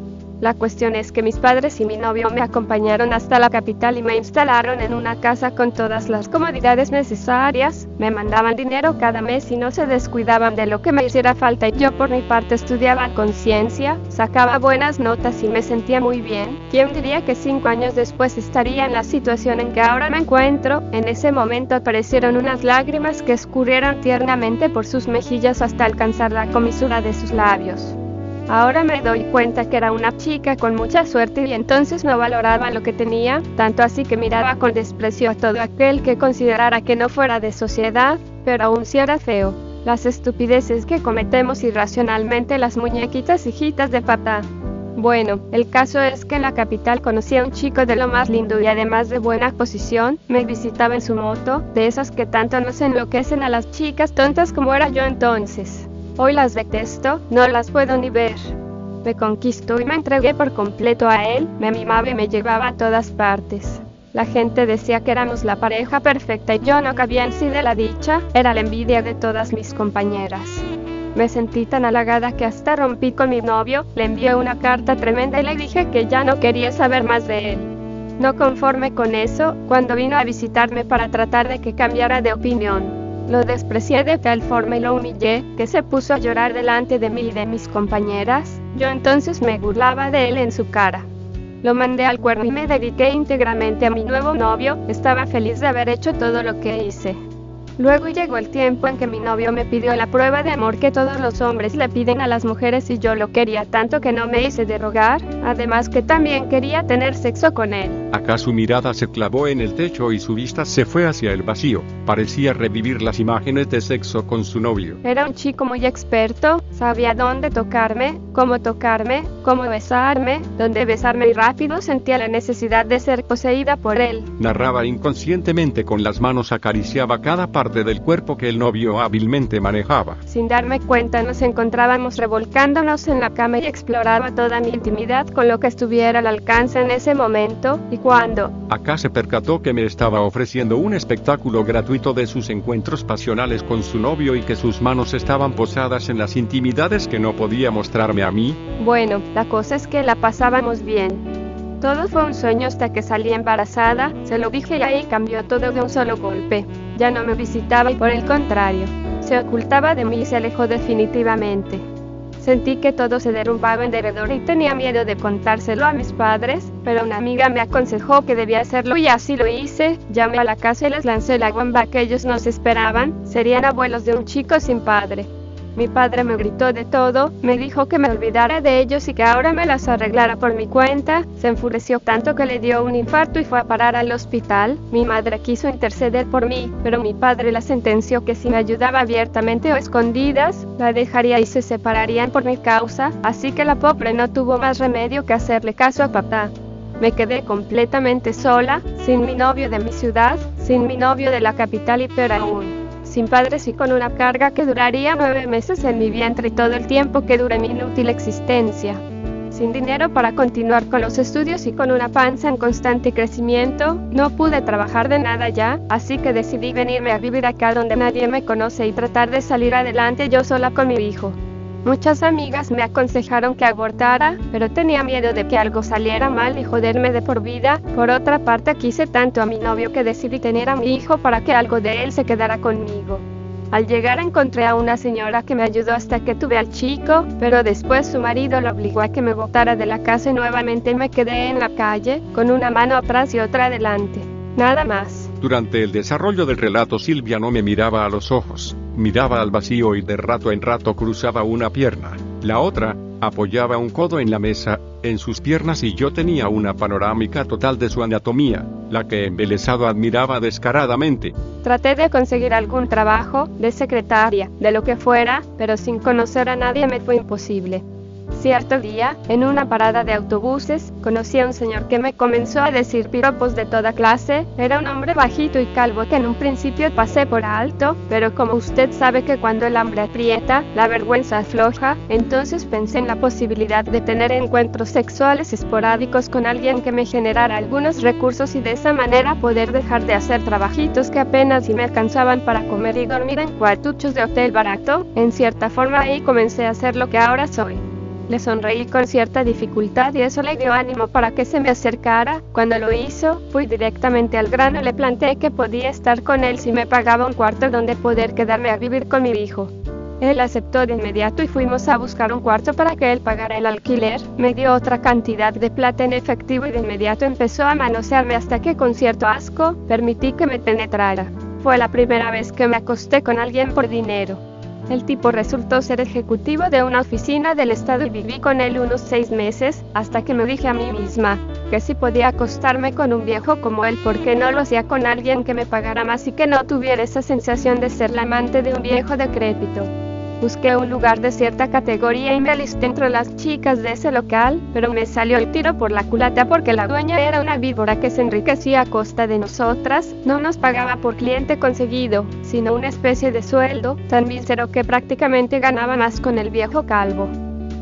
[SPEAKER 2] La cuestión es que mis padres y mi novio me acompañaron hasta la capital y me instalaron en una casa con todas las comodidades necesarias, me mandaban dinero cada mes y no se descuidaban de lo que me hiciera falta y yo por mi parte estudiaba conciencia, sacaba buenas notas y me sentía muy bien. ¿Quién diría que cinco años después estaría en la situación en que ahora me encuentro? En ese momento aparecieron unas lágrimas que escurrieron tiernamente por sus mejillas hasta alcanzar la comisura de sus labios. Ahora me doy cuenta que era una chica con mucha suerte y entonces no valoraba lo que tenía, tanto así que miraba con desprecio a todo aquel que considerara que no fuera de sociedad, pero aún si era feo. Las estupideces que cometemos irracionalmente las muñequitas hijitas de papá. Bueno, el caso es que en la capital conocí a un chico de lo más lindo y además de buena posición, me visitaba en su moto, de esas que tanto nos enloquecen a las chicas tontas como era yo entonces. Hoy las detesto, no las puedo ni ver. Me conquistó y me entregué por completo a él, me mimaba y me llevaba a todas partes. La gente decía que éramos la pareja perfecta y yo no cabía en sí de la dicha, era la envidia de todas mis compañeras. Me sentí tan halagada que hasta rompí con mi novio, le envié una carta tremenda y le dije que ya no quería saber más de él. No conforme con eso, cuando vino a visitarme para tratar de que cambiara de opinión, lo desprecié de tal forma y lo humillé, que se puso a llorar delante de mí y de mis compañeras. Yo entonces me burlaba de él en su cara. Lo mandé al cuerno y me dediqué íntegramente a mi nuevo novio, estaba feliz de haber hecho todo lo que hice. Luego llegó el tiempo en que mi novio me pidió la prueba de amor que todos los hombres le piden a las mujeres y yo lo quería tanto que no me hice de rogar, además que también quería tener sexo con él.
[SPEAKER 1] Acá su mirada se clavó en el techo y su vista se fue hacia el vacío, parecía revivir las imágenes de sexo con su novio.
[SPEAKER 2] Era un chico muy experto, sabía dónde tocarme, cómo tocarme, cómo besarme, dónde besarme y rápido sentía la necesidad de ser poseída por él.
[SPEAKER 1] Narraba inconscientemente con las manos acariciaba cada parte del cuerpo que el novio hábilmente manejaba.
[SPEAKER 2] Sin darme cuenta nos encontrábamos revolcándonos en la cama y exploraba toda mi intimidad con lo que estuviera al alcance en ese momento, y cuando...
[SPEAKER 1] Acá se percató que me estaba ofreciendo un espectáculo gratuito de sus encuentros pasionales con su novio y que sus manos estaban posadas en las intimidades que no podía mostrarme a mí.
[SPEAKER 2] Bueno, la cosa es que la pasábamos bien. Todo fue un sueño hasta que salí embarazada, se lo dije y ahí cambió todo de un solo golpe. Ya no me visitaba y por el contrario, se ocultaba de mí y se alejó definitivamente. Sentí que todo se derrumbaba en derredor y tenía miedo de contárselo a mis padres, pero una amiga me aconsejó que debía hacerlo y así lo hice. Llamé a la casa y les lancé la bomba que ellos nos esperaban, serían abuelos de un chico sin padre. Mi padre me gritó de todo, me dijo que me olvidara de ellos y que ahora me las arreglara por mi cuenta. Se enfureció tanto que le dio un infarto y fue a parar al hospital. Mi madre quiso interceder por mí, pero mi padre la sentenció que si me ayudaba abiertamente o escondidas, la dejaría y se separarían por mi causa, así que la pobre no tuvo más remedio que hacerle caso a papá. Me quedé completamente sola, sin mi novio de mi ciudad, sin mi novio de la capital y peor aún sin padres y con una carga que duraría nueve meses en mi vientre y todo el tiempo que dure mi inútil existencia. Sin dinero para continuar con los estudios y con una panza en constante crecimiento, no pude trabajar de nada ya, así que decidí venirme a vivir acá donde nadie me conoce y tratar de salir adelante yo sola con mi hijo. Muchas amigas me aconsejaron que abortara, pero tenía miedo de que algo saliera mal y joderme de por vida. Por otra parte, quise tanto a mi novio que decidí tener a mi hijo para que algo de él se quedara conmigo. Al llegar encontré a una señora que me ayudó hasta que tuve al chico, pero después su marido lo obligó a que me botara de la casa y nuevamente me quedé en la calle, con una mano atrás y otra adelante. Nada más.
[SPEAKER 1] Durante el desarrollo del relato Silvia no me miraba a los ojos, miraba al vacío y de rato en rato cruzaba una pierna. La otra, apoyaba un codo en la mesa, en sus piernas y yo tenía una panorámica total de su anatomía, la que embelesado admiraba descaradamente.
[SPEAKER 2] Traté de conseguir algún trabajo, de secretaria, de lo que fuera, pero sin conocer a nadie me fue imposible. Cierto día, en una parada de autobuses, conocí a un señor que me comenzó a decir piropos de toda clase. Era un hombre bajito y calvo que en un principio pasé por alto, pero como usted sabe que cuando el hambre aprieta, la vergüenza afloja, entonces pensé en la posibilidad de tener encuentros sexuales esporádicos con alguien que me generara algunos recursos y de esa manera poder dejar de hacer trabajitos que apenas si me alcanzaban para comer y dormir en cuartuchos de hotel barato. En cierta forma ahí comencé a ser lo que ahora soy. Le sonreí con cierta dificultad y eso le dio ánimo para que se me acercara. Cuando lo hizo, fui directamente al grano y le planteé que podía estar con él si me pagaba un cuarto donde poder quedarme a vivir con mi hijo. Él aceptó de inmediato y fuimos a buscar un cuarto para que él pagara el alquiler. Me dio otra cantidad de plata en efectivo y de inmediato empezó a manosearme hasta que con cierto asco permití que me penetrara. Fue la primera vez que me acosté con alguien por dinero. El tipo resultó ser ejecutivo de una oficina del Estado y viví con él unos seis meses, hasta que me dije a mí misma, que si podía acostarme con un viejo como él, porque no lo hacía con alguien que me pagara más y que no tuviera esa sensación de ser la amante de un viejo decrépito. Busqué un lugar de cierta categoría y me alisté entre las chicas de ese local, pero me salió el tiro por la culata porque la dueña era una víbora que se enriquecía a costa de nosotras, no nos pagaba por cliente conseguido, sino una especie de sueldo, tan mísero que prácticamente ganaba más con el viejo calvo.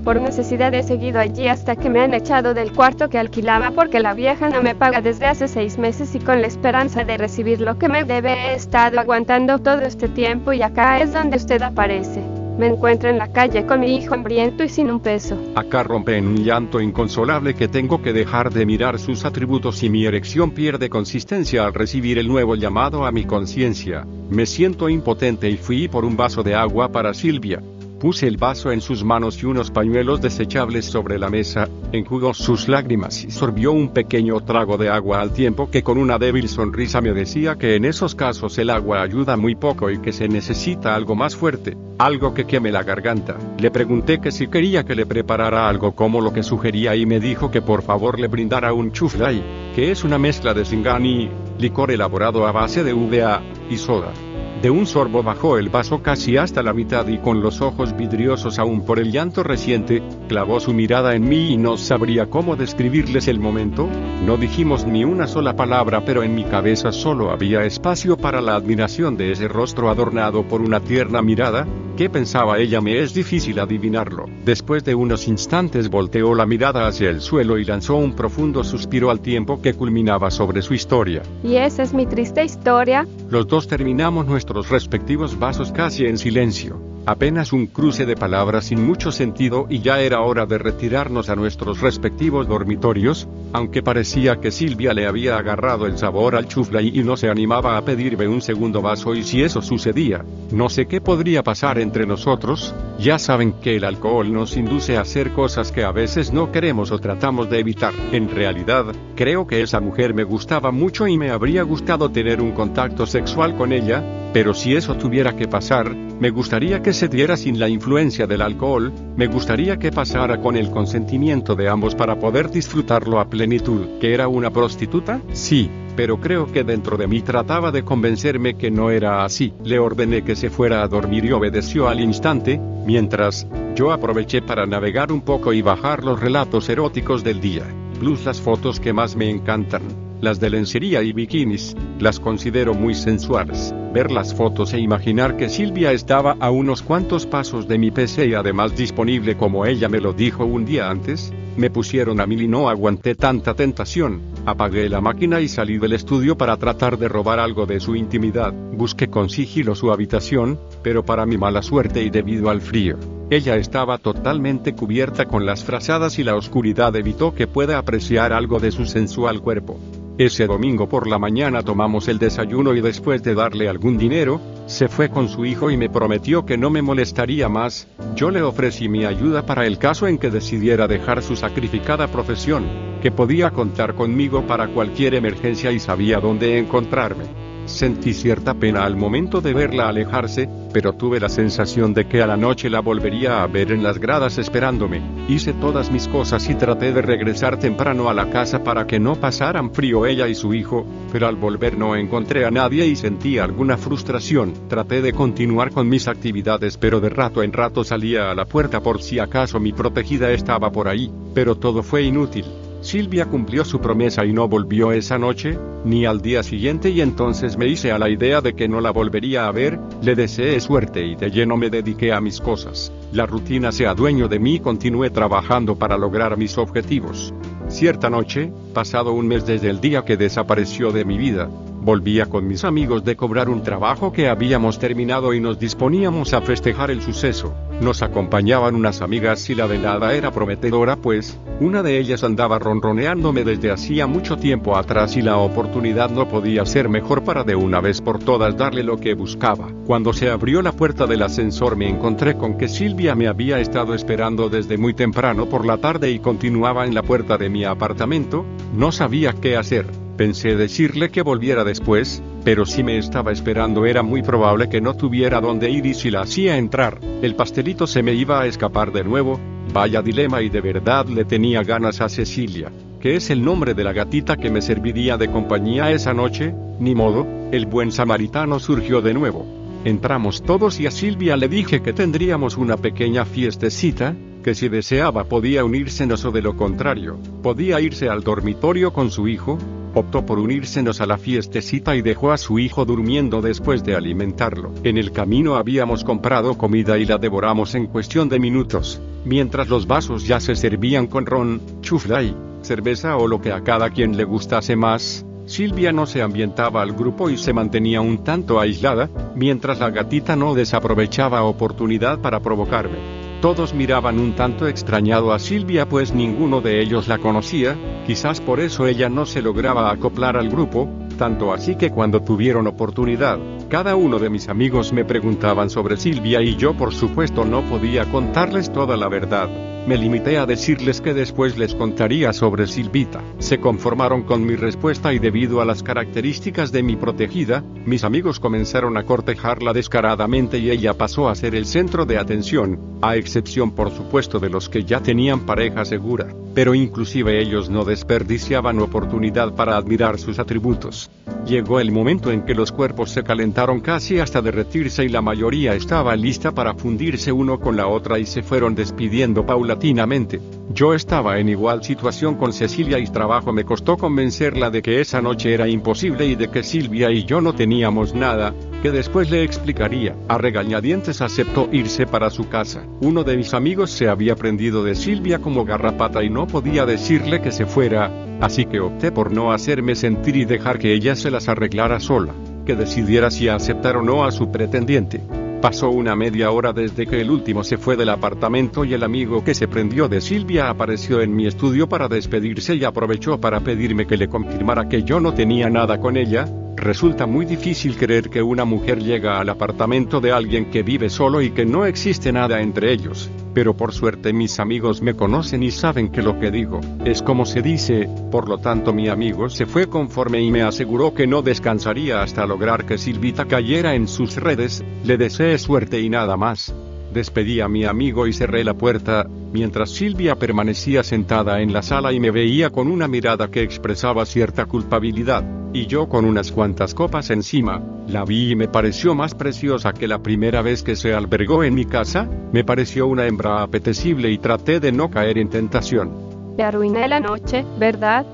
[SPEAKER 2] Por necesidad he seguido allí hasta que me han echado del cuarto que alquilaba porque la vieja no me paga desde hace seis meses y con la esperanza de recibir lo que me debe he estado aguantando todo este tiempo y acá es donde usted aparece. Me encuentro en la calle con mi hijo hambriento y sin un peso.
[SPEAKER 1] Acá rompe en un llanto inconsolable que tengo que dejar de mirar sus atributos y mi erección pierde consistencia al recibir el nuevo llamado a mi conciencia. Me siento impotente y fui por un vaso de agua para Silvia. Puse el vaso en sus manos y unos pañuelos desechables sobre la mesa, enjugó sus lágrimas y sorbió un pequeño trago de agua al tiempo que con una débil sonrisa me decía que en esos casos el agua ayuda muy poco y que se necesita algo más fuerte, algo que queme la garganta. Le pregunté que si quería que le preparara algo como lo que sugería y me dijo que por favor le brindara un chuflay, que es una mezcla de singani, licor elaborado a base de uva y soda. De un sorbo bajó el vaso casi hasta la mitad y con los ojos vidriosos aún por el llanto reciente, clavó su mirada en mí y no sabría cómo describirles el momento. No dijimos ni una sola palabra pero en mi cabeza solo había espacio para la admiración de ese rostro adornado por una tierna mirada, ¿Qué pensaba ella? Me es difícil adivinarlo. Después de unos instantes volteó la mirada hacia el suelo y lanzó un profundo suspiro al tiempo que culminaba sobre su historia.
[SPEAKER 2] Y esa es mi triste historia.
[SPEAKER 1] Los dos terminamos nuestros respectivos vasos casi en silencio. Apenas un cruce de palabras sin mucho sentido y ya era hora de retirarnos a nuestros respectivos dormitorios, aunque parecía que Silvia le había agarrado el sabor al chufla y no se animaba a pedirme un segundo vaso y si eso sucedía, no sé qué podría pasar entre nosotros, ya saben que el alcohol nos induce a hacer cosas que a veces no queremos o tratamos de evitar. En realidad, creo que esa mujer me gustaba mucho y me habría gustado tener un contacto sexual con ella, pero si eso tuviera que pasar, me gustaría que se diera sin la influencia del alcohol, me gustaría que pasara con el consentimiento de ambos para poder disfrutarlo a plenitud. ¿Que era una prostituta? Sí, pero creo que dentro de mí trataba de convencerme que no era así. Le ordené que se fuera a dormir y obedeció al instante, mientras, yo aproveché para navegar un poco y bajar los relatos eróticos del día, plus las fotos que más me encantan. Las de lencería y bikinis, las considero muy sensuales. Ver las fotos e imaginar que Silvia estaba a unos cuantos pasos de mi PC y además disponible como ella me lo dijo un día antes, me pusieron a mil y no aguanté tanta tentación. Apagué la máquina y salí del estudio para tratar de robar algo de su intimidad. Busqué con sigilo su habitación, pero para mi mala suerte y debido al frío, ella estaba totalmente cubierta con las frazadas y la oscuridad evitó que pueda apreciar algo de su sensual cuerpo. Ese domingo por la mañana tomamos el desayuno y después de darle algún dinero, se fue con su hijo y me prometió que no me molestaría más. Yo le ofrecí mi ayuda para el caso en que decidiera dejar su sacrificada profesión, que podía contar conmigo para cualquier emergencia y sabía dónde encontrarme. Sentí cierta pena al momento de verla alejarse, pero tuve la sensación de que a la noche la volvería a ver en las gradas esperándome. Hice todas mis cosas y traté de regresar temprano a la casa para que no pasaran frío ella y su hijo, pero al volver no encontré a nadie y sentí alguna frustración. Traté de continuar con mis actividades pero de rato en rato salía a la puerta por si acaso mi protegida estaba por ahí, pero todo fue inútil. Silvia cumplió su promesa y no volvió esa noche, ni al día siguiente y entonces me hice a la idea de que no la volvería a ver, le deseé suerte y de lleno me dediqué a mis cosas. La rutina se adueñó de mí y continué trabajando para lograr mis objetivos. Cierta noche, pasado un mes desde el día que desapareció de mi vida, Volvía con mis amigos de cobrar un trabajo que habíamos terminado y nos disponíamos a festejar el suceso. Nos acompañaban unas amigas y la velada era prometedora pues, una de ellas andaba ronroneándome desde hacía mucho tiempo atrás y la oportunidad no podía ser mejor para de una vez por todas darle lo que buscaba. Cuando se abrió la puerta del ascensor me encontré con que Silvia me había estado esperando desde muy temprano por la tarde y continuaba en la puerta de mi apartamento, no sabía qué hacer. Pensé decirle que volviera después, pero si me estaba esperando era muy probable que no tuviera dónde ir y si la hacía entrar, el pastelito se me iba a escapar de nuevo, vaya dilema y de verdad le tenía ganas a Cecilia, que es el nombre de la gatita que me serviría de compañía esa noche, ni modo, el buen samaritano surgió de nuevo. Entramos todos y a Silvia le dije que tendríamos una pequeña fiestecita, que si deseaba podía unírsenos o de lo contrario, podía irse al dormitorio con su hijo, optó por unírsenos a la fiestecita y dejó a su hijo durmiendo después de alimentarlo. En el camino habíamos comprado comida y la devoramos en cuestión de minutos, mientras los vasos ya se servían con ron, chuflay, cerveza o lo que a cada quien le gustase más. Silvia no se ambientaba al grupo y se mantenía un tanto aislada, mientras la gatita no desaprovechaba oportunidad para provocarme. Todos miraban un tanto extrañado a Silvia pues ninguno de ellos la conocía, quizás por eso ella no se lograba acoplar al grupo, tanto así que cuando tuvieron oportunidad, cada uno de mis amigos me preguntaban sobre Silvia y yo por supuesto no podía contarles toda la verdad. Me limité a decirles que después les contaría sobre Silvita. Se conformaron con mi respuesta y debido a las características de mi protegida, mis amigos comenzaron a cortejarla descaradamente y ella pasó a ser el centro de atención, a excepción por supuesto de los que ya tenían pareja segura. Pero inclusive ellos no desperdiciaban oportunidad para admirar sus atributos. Llegó el momento en que los cuerpos se calentaron casi hasta derretirse y la mayoría estaba lista para fundirse uno con la otra y se fueron despidiendo paulatinamente. Yo estaba en igual situación con Cecilia y trabajo me costó convencerla de que esa noche era imposible y de que Silvia y yo no teníamos nada, que después le explicaría. A regañadientes aceptó irse para su casa. Uno de mis amigos se había prendido de Silvia como garrapata y no podía decirle que se fuera, así que opté por no hacerme sentir y dejar que ella se las arreglara sola, que decidiera si aceptar o no a su pretendiente. Pasó una media hora desde que el último se fue del apartamento y el amigo que se prendió de Silvia apareció en mi estudio para despedirse y aprovechó para pedirme que le confirmara que yo no tenía nada con ella, Resulta muy difícil creer que una mujer llega al apartamento de alguien que vive solo y que no existe nada entre ellos, pero por suerte mis amigos me conocen y saben que lo que digo es como se dice, por lo tanto mi amigo se fue conforme y me aseguró que no descansaría hasta lograr que Silvita cayera en sus redes, le deseé suerte y nada más. Despedí a mi amigo y cerré la puerta, mientras Silvia permanecía sentada en la sala y me veía con una mirada que expresaba cierta culpabilidad, y yo con unas cuantas copas encima, la vi y me pareció más preciosa que la primera vez que se albergó en mi casa, me pareció una hembra apetecible y traté de no caer en tentación.
[SPEAKER 2] Le arruiné la noche, ¿verdad?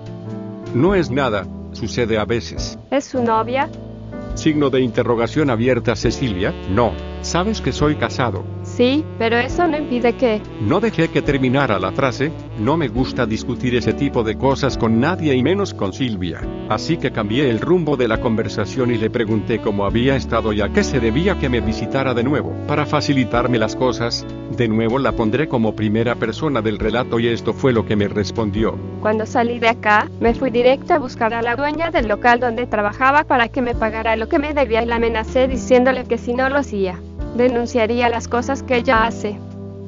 [SPEAKER 1] No es nada, sucede a veces.
[SPEAKER 2] ¿Es su novia?
[SPEAKER 1] Signo de interrogación abierta Cecilia, no, sabes que soy casado.
[SPEAKER 2] Sí, pero eso no impide que...
[SPEAKER 1] No dejé que terminara la frase, no me gusta discutir ese tipo de cosas con nadie y menos con Silvia. Así que cambié el rumbo de la conversación y le pregunté cómo había estado y a qué se debía que me visitara de nuevo. Para facilitarme las cosas, de nuevo la pondré como primera persona del relato y esto fue lo que me respondió.
[SPEAKER 2] Cuando salí de acá, me fui directo a buscar a la dueña del local donde trabajaba para que me pagara lo que me debía y la amenacé diciéndole que si no lo hacía, denunciaría las cosas que ella hace.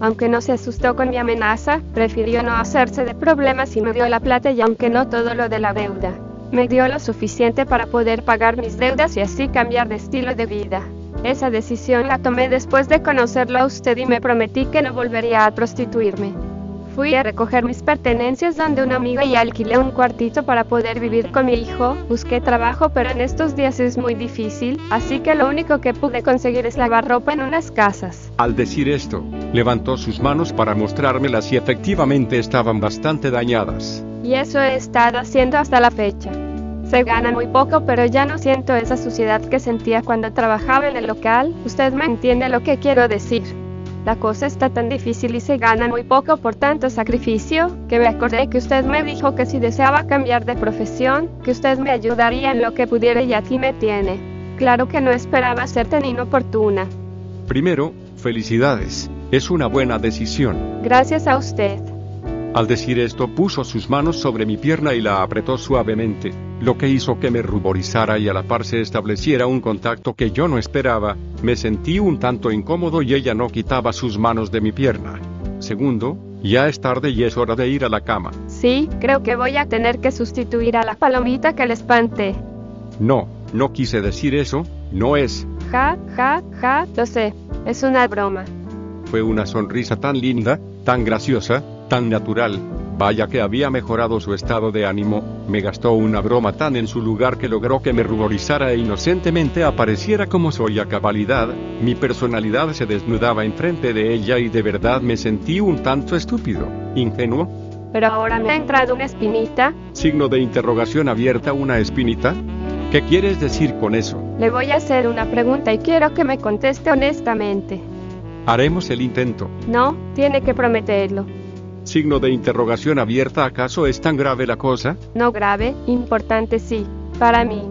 [SPEAKER 2] Aunque no se asustó con mi amenaza, prefirió no hacerse de problemas y me dio la plata y aunque no todo lo de la deuda. Me dio lo suficiente para poder pagar mis deudas y así cambiar de estilo de vida. Esa decisión la tomé después de conocerlo a usted y me prometí que no volvería a prostituirme. Fui a recoger mis pertenencias donde una amiga y alquilé un cuartito para poder vivir con mi hijo. Busqué trabajo pero en estos días es muy difícil, así que lo único que pude conseguir es lavar ropa en unas casas.
[SPEAKER 1] Al decir esto, levantó sus manos para mostrármelas y efectivamente estaban bastante dañadas.
[SPEAKER 2] Y eso he estado haciendo hasta la fecha. Se gana muy poco, pero ya no siento esa suciedad que sentía cuando trabajaba en el local. Usted me entiende lo que quiero decir. La cosa está tan difícil y se gana muy poco por tanto sacrificio, que me acordé que usted me dijo que si deseaba cambiar de profesión, que usted me ayudaría en lo que pudiera y aquí me tiene. Claro que no esperaba ser tan inoportuna.
[SPEAKER 1] Primero, felicidades. Es una buena decisión.
[SPEAKER 2] Gracias a usted.
[SPEAKER 1] Al decir esto puso sus manos sobre mi pierna y la apretó suavemente, lo que hizo que me ruborizara y a la par se estableciera un contacto que yo no esperaba, me sentí un tanto incómodo y ella no quitaba sus manos de mi pierna. Segundo, ya es tarde y es hora de ir a la cama.
[SPEAKER 2] Sí, creo que voy a tener que sustituir a la palomita que le espanté.
[SPEAKER 1] No, no quise decir eso, no es.
[SPEAKER 2] Ja, ja, ja, lo sé, es una broma.
[SPEAKER 1] Fue una sonrisa tan linda, tan graciosa, tan natural, vaya que había mejorado su estado de ánimo, me gastó una broma tan en su lugar que logró que me ruborizara e inocentemente apareciera como soy a cabalidad, mi personalidad se desnudaba enfrente de ella y de verdad me sentí un tanto estúpido, ingenuo.
[SPEAKER 2] Pero ahora me ha entrado una espinita.
[SPEAKER 1] Signo de interrogación abierta una espinita. ¿Qué quieres decir con eso?
[SPEAKER 2] Le voy a hacer una pregunta y quiero que me conteste honestamente.
[SPEAKER 1] Haremos el intento.
[SPEAKER 2] No, tiene que prometerlo.
[SPEAKER 1] Signo de interrogación abierta. ¿Acaso es tan grave la cosa?
[SPEAKER 2] No grave, importante sí, para mí.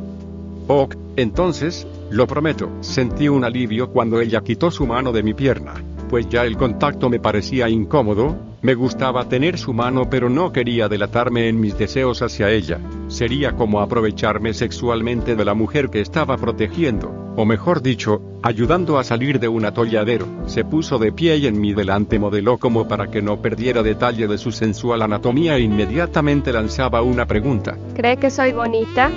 [SPEAKER 1] Ok, entonces, lo prometo. Sentí un alivio cuando ella quitó su mano de mi pierna, pues ya el contacto me parecía incómodo, me gustaba tener su mano pero no quería delatarme en mis deseos hacia ella. Sería como aprovecharme sexualmente de la mujer que estaba protegiendo, o mejor dicho, ayudando a salir de un atolladero. Se puso de pie y en mi delante modeló como para que no perdiera detalle de su sensual anatomía e inmediatamente lanzaba una pregunta.
[SPEAKER 2] ¿Cree que soy bonita?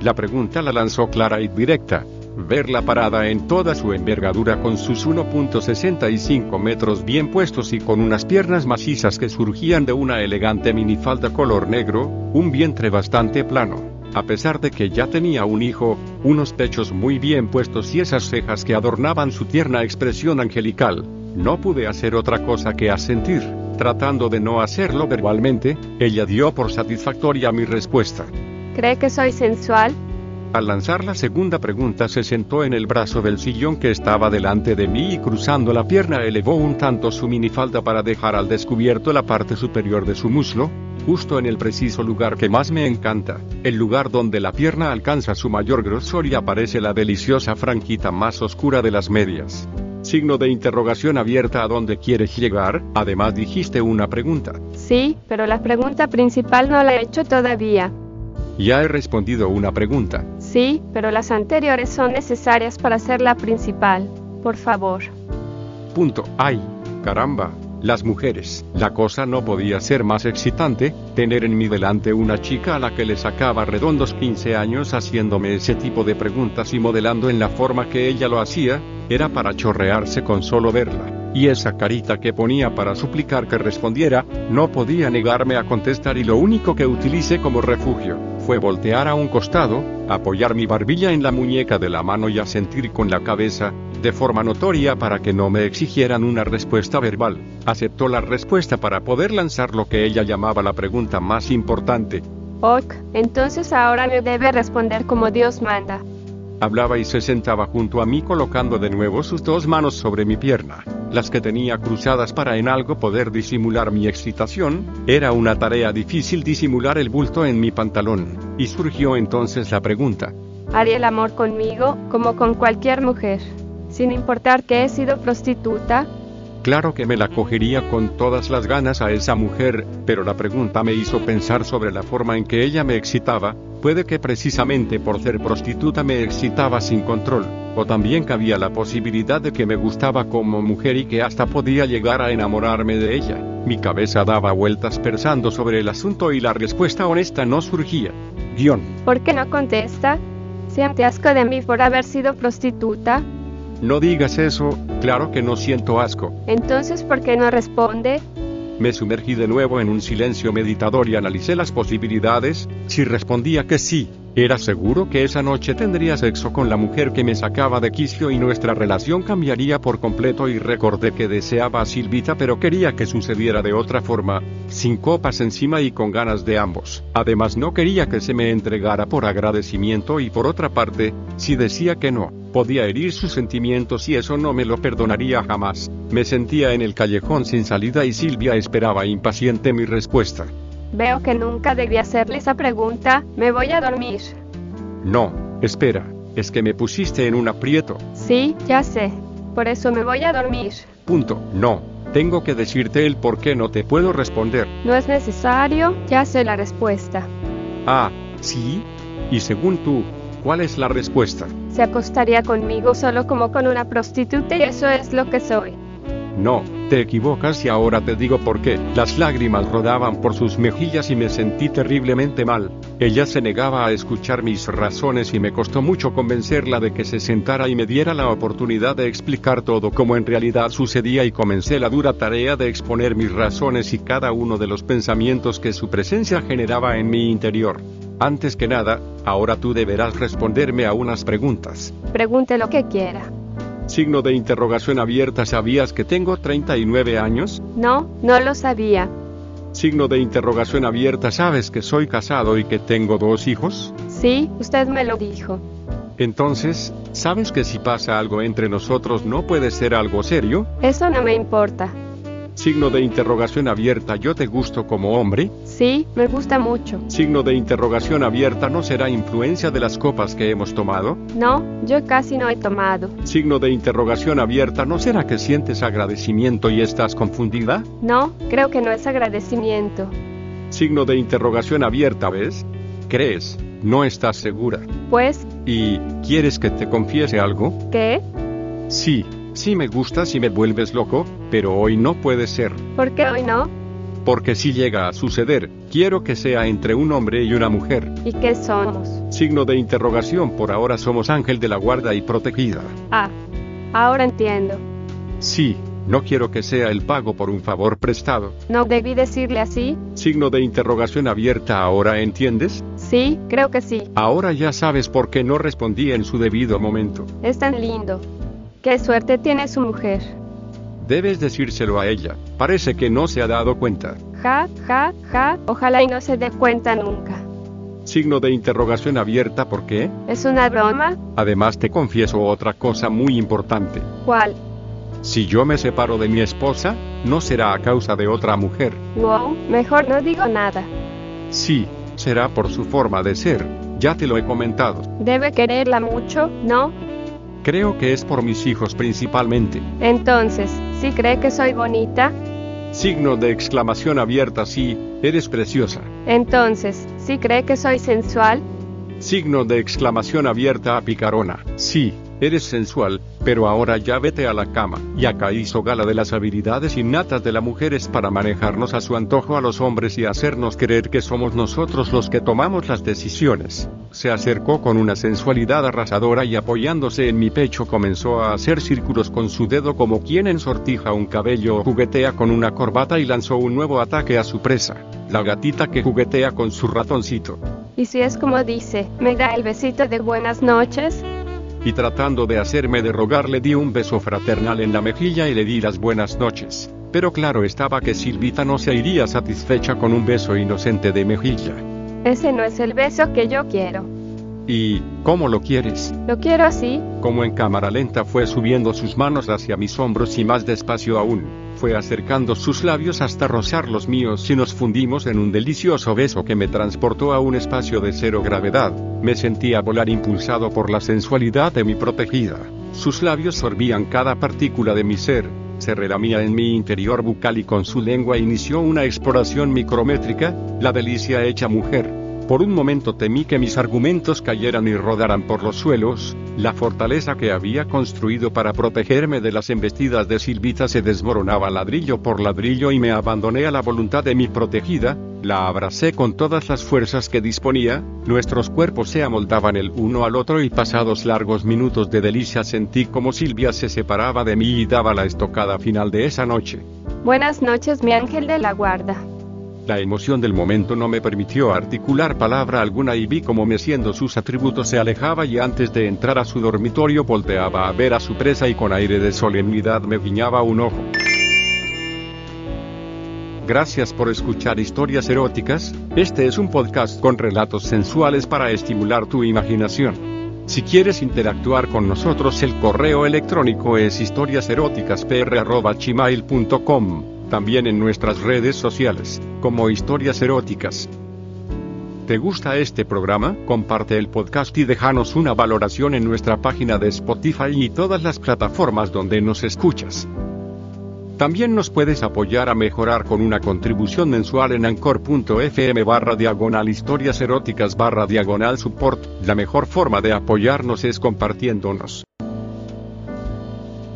[SPEAKER 1] La pregunta la lanzó clara y directa. Verla parada en toda su envergadura con sus 1.65 metros bien puestos y con unas piernas macizas que surgían de una elegante minifalda color negro, un vientre bastante plano, a pesar de que ya tenía un hijo, unos pechos muy bien puestos y esas cejas que adornaban su tierna expresión angelical, no pude hacer otra cosa que asentir. Tratando de no hacerlo verbalmente, ella dio por satisfactoria mi respuesta.
[SPEAKER 2] ¿Cree que soy sensual?
[SPEAKER 1] Al lanzar la segunda pregunta se sentó en el brazo del sillón que estaba delante de mí y cruzando la pierna elevó un tanto su minifalda para dejar al descubierto la parte superior de su muslo, justo en el preciso lugar que más me encanta, el lugar donde la pierna alcanza su mayor grosor y aparece la deliciosa franjita más oscura de las medias. Signo de interrogación abierta a dónde quieres llegar, además dijiste una pregunta.
[SPEAKER 2] Sí, pero la pregunta principal no la he hecho todavía.
[SPEAKER 1] Ya he respondido una pregunta.
[SPEAKER 2] Sí, pero las anteriores son necesarias para ser la principal. Por favor.
[SPEAKER 1] Punto. Ay, caramba. Las mujeres. La cosa no podía ser más excitante, tener en mi delante una chica a la que le sacaba redondos 15 años haciéndome ese tipo de preguntas y modelando en la forma que ella lo hacía, era para chorrearse con solo verla. Y esa carita que ponía para suplicar que respondiera, no podía negarme a contestar y lo único que utilicé como refugio, fue voltear a un costado, apoyar mi barbilla en la muñeca de la mano y asentir con la cabeza, de forma notoria para que no me exigieran una respuesta verbal. Aceptó la respuesta para poder lanzar lo que ella llamaba la pregunta más importante.
[SPEAKER 2] Ok, entonces ahora me debe responder como Dios manda.
[SPEAKER 1] Hablaba y se sentaba junto a mí colocando de nuevo sus dos manos sobre mi pierna, las que tenía cruzadas para en algo poder disimular mi excitación, era una tarea difícil disimular el bulto en mi pantalón, y surgió entonces la pregunta.
[SPEAKER 2] ¿Haría el amor conmigo, como con cualquier mujer? Sin importar que he sido prostituta,
[SPEAKER 1] Claro que me la cogería con todas las ganas a esa mujer, pero la pregunta me hizo pensar sobre la forma en que ella me excitaba, puede que precisamente por ser prostituta me excitaba sin control, o también cabía la posibilidad de que me gustaba como mujer y que hasta podía llegar a enamorarme de ella. Mi cabeza daba vueltas pensando sobre el asunto y la respuesta honesta no surgía. Guión.
[SPEAKER 2] ¿Por qué no contesta? ¿Siente asco de mí por haber sido prostituta?
[SPEAKER 1] No digas eso, claro que no siento asco.
[SPEAKER 2] Entonces, ¿por qué no responde?
[SPEAKER 1] Me sumergí de nuevo en un silencio meditador y analicé las posibilidades. Si respondía que sí, era seguro que esa noche tendría sexo con la mujer que me sacaba de quicio y nuestra relación cambiaría por completo y recordé que deseaba a Silvita pero quería que sucediera de otra forma, sin copas encima y con ganas de ambos. Además no quería que se me entregara por agradecimiento y por otra parte, si decía que no, podía herir sus sentimientos y eso no me lo perdonaría jamás. Me sentía en el callejón sin salida y Silvia esperaba impaciente mi respuesta.
[SPEAKER 2] Veo que nunca debí hacerle esa pregunta, me voy a dormir.
[SPEAKER 1] No, espera, es que me pusiste en un aprieto.
[SPEAKER 2] Sí, ya sé. Por eso me voy a dormir.
[SPEAKER 1] Punto. No, tengo que decirte el por qué no te puedo responder.
[SPEAKER 2] No es necesario, ya sé la respuesta.
[SPEAKER 1] Ah, sí. Y según tú, ¿cuál es la respuesta?
[SPEAKER 2] Se acostaría conmigo solo como con una prostituta y eso es lo que soy.
[SPEAKER 1] No, te equivocas y ahora te digo por qué. Las lágrimas rodaban por sus mejillas y me sentí terriblemente mal. Ella se negaba a escuchar mis razones y me costó mucho convencerla de que se sentara y me diera la oportunidad de explicar todo como en realidad sucedía y comencé la dura tarea de exponer mis razones y cada uno de los pensamientos que su presencia generaba en mi interior. Antes que nada, ahora tú deberás responderme a unas preguntas.
[SPEAKER 2] Pregunte lo que quiera.
[SPEAKER 1] Signo de interrogación abierta, ¿sabías que tengo 39 años?
[SPEAKER 2] No, no lo sabía.
[SPEAKER 1] Signo de interrogación abierta, ¿sabes que soy casado y que tengo dos hijos?
[SPEAKER 2] Sí, usted me lo dijo.
[SPEAKER 1] Entonces, ¿sabes que si pasa algo entre nosotros no puede ser algo serio?
[SPEAKER 2] Eso no me importa.
[SPEAKER 1] Signo de interrogación abierta, ¿yo te gusto como hombre?
[SPEAKER 2] Sí, me gusta mucho.
[SPEAKER 1] Signo de interrogación abierta, ¿no será influencia de las copas que hemos tomado?
[SPEAKER 2] No, yo casi no he tomado.
[SPEAKER 1] Signo de interrogación abierta, ¿no será que sientes agradecimiento y estás confundida?
[SPEAKER 2] No, creo que no es agradecimiento.
[SPEAKER 1] Signo de interrogación abierta, ¿ves? ¿Crees? No estás segura.
[SPEAKER 2] Pues,
[SPEAKER 1] ¿Y quieres que te confiese algo?
[SPEAKER 2] ¿qué?
[SPEAKER 1] Sí, sí me gustas y me vuelves loco, pero hoy no puede ser.
[SPEAKER 2] ¿Por qué hoy no?
[SPEAKER 1] Porque si llega a suceder, quiero que sea entre un hombre y una mujer.
[SPEAKER 2] ¿Y qué somos?
[SPEAKER 1] Signo de interrogación, por ahora somos ángel de la guarda y protegida.
[SPEAKER 2] Ah, ahora entiendo.
[SPEAKER 1] Sí, no quiero que sea el pago por un favor prestado.
[SPEAKER 2] ¿No debí decirle así?
[SPEAKER 1] Signo de interrogación abierta, ¿ahora entiendes?
[SPEAKER 2] Sí, creo que sí.
[SPEAKER 1] Ahora ya sabes por qué no respondí en su debido momento.
[SPEAKER 2] Es tan lindo. Qué suerte tiene su mujer.
[SPEAKER 1] Debes decírselo a ella. Parece que no se ha dado cuenta.
[SPEAKER 2] Ja, ja, ja, ojalá y no se dé cuenta nunca.
[SPEAKER 1] Signo de interrogación abierta, ¿por qué?
[SPEAKER 2] ¿Es una broma?
[SPEAKER 1] Además te confieso otra cosa muy importante.
[SPEAKER 2] ¿Cuál?
[SPEAKER 1] Si yo me separo de mi esposa, no será a causa de otra mujer.
[SPEAKER 2] Wow, mejor no digo nada.
[SPEAKER 1] Sí, será por su forma de ser. Ya te lo he comentado.
[SPEAKER 2] Debe quererla mucho, ¿no?
[SPEAKER 1] Creo que es por mis hijos principalmente.
[SPEAKER 2] Entonces, ¿sí cree que soy bonita?
[SPEAKER 1] Signo de exclamación abierta, sí, eres preciosa.
[SPEAKER 2] Entonces, ¿sí cree que soy sensual?
[SPEAKER 1] Signo de exclamación abierta a picarona. Sí, eres sensual, pero ahora ya vete a la cama. Y acá hizo gala de las habilidades innatas de las mujeres para manejarnos a su antojo a los hombres y hacernos creer que somos nosotros los que tomamos las decisiones. Se acercó con una sensualidad arrasadora y apoyándose en mi pecho comenzó a hacer círculos con su dedo como quien ensortija un cabello o juguetea con una corbata y lanzó un nuevo ataque a su presa, la gatita que juguetea con su ratoncito.
[SPEAKER 2] Y si es como dice, me da el besito de buenas noches,
[SPEAKER 1] y tratando de hacerme de rogar le di un beso fraternal en la mejilla y le di las buenas noches. Pero claro estaba que Silvita no se iría satisfecha con un beso inocente de mejilla.
[SPEAKER 2] ese no es el beso que yo quiero.
[SPEAKER 1] ¿Y cómo lo quieres?
[SPEAKER 2] Lo quiero así,
[SPEAKER 1] Como en cámara lenta fue subiendo sus manos hacia mis hombros y más despacio aún, fue acercando sus labios hasta rozar los míos y nos fundimos en un delicioso beso que me transportó a un espacio de cero gravedad. Me sentía volar impulsado por la sensualidad de mi protegida. Sus labios sorbían cada partícula de mi ser, se relamía en mi interior bucal y con su lengua inició una exploración micrométrica, la delicia hecha mujer. Por un momento temí que mis argumentos cayeran y rodaran por los suelos, la fortaleza que había construido para protegerme de las embestidas de Silvita se desmoronaba ladrillo por ladrillo y me abandoné a la voluntad de mi protegida, la abracé con todas las fuerzas que disponía, nuestros cuerpos se amoldaban el uno al otro y pasados largos minutos de delicia sentí como Silvia se separaba de mí y daba la estocada final de esa noche.
[SPEAKER 2] Buenas noches, mi ángel de la guarda.
[SPEAKER 1] La emoción del momento no me permitió articular palabra alguna y vi como meciendo sus atributos se alejaba y antes de entrar a su dormitorio volteaba a ver a su presa y con aire de solemnidad me guiñaba un ojo. Gracias por escuchar historias eróticas, este es un podcast con relatos sensuales para estimular tu imaginación. Si quieres interactuar con nosotros el correo electrónico es historiaseroticaspr.gmail.com también en nuestras redes sociales, como Historias Eróticas. ¿Te gusta este programa? Comparte el podcast y déjanos una valoración en nuestra página de Spotify y todas las plataformas donde nos escuchas. También nos puedes apoyar a mejorar con una contribución mensual en anchor.fm barra diagonal historias eróticas barra diagonal support. La mejor forma de apoyarnos es compartiéndonos.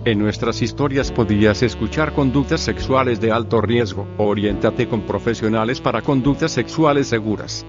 [SPEAKER 1] En nuestras historias podías escuchar conductas sexuales de alto riesgo. Oriéntate con profesionales para conductas sexuales seguras.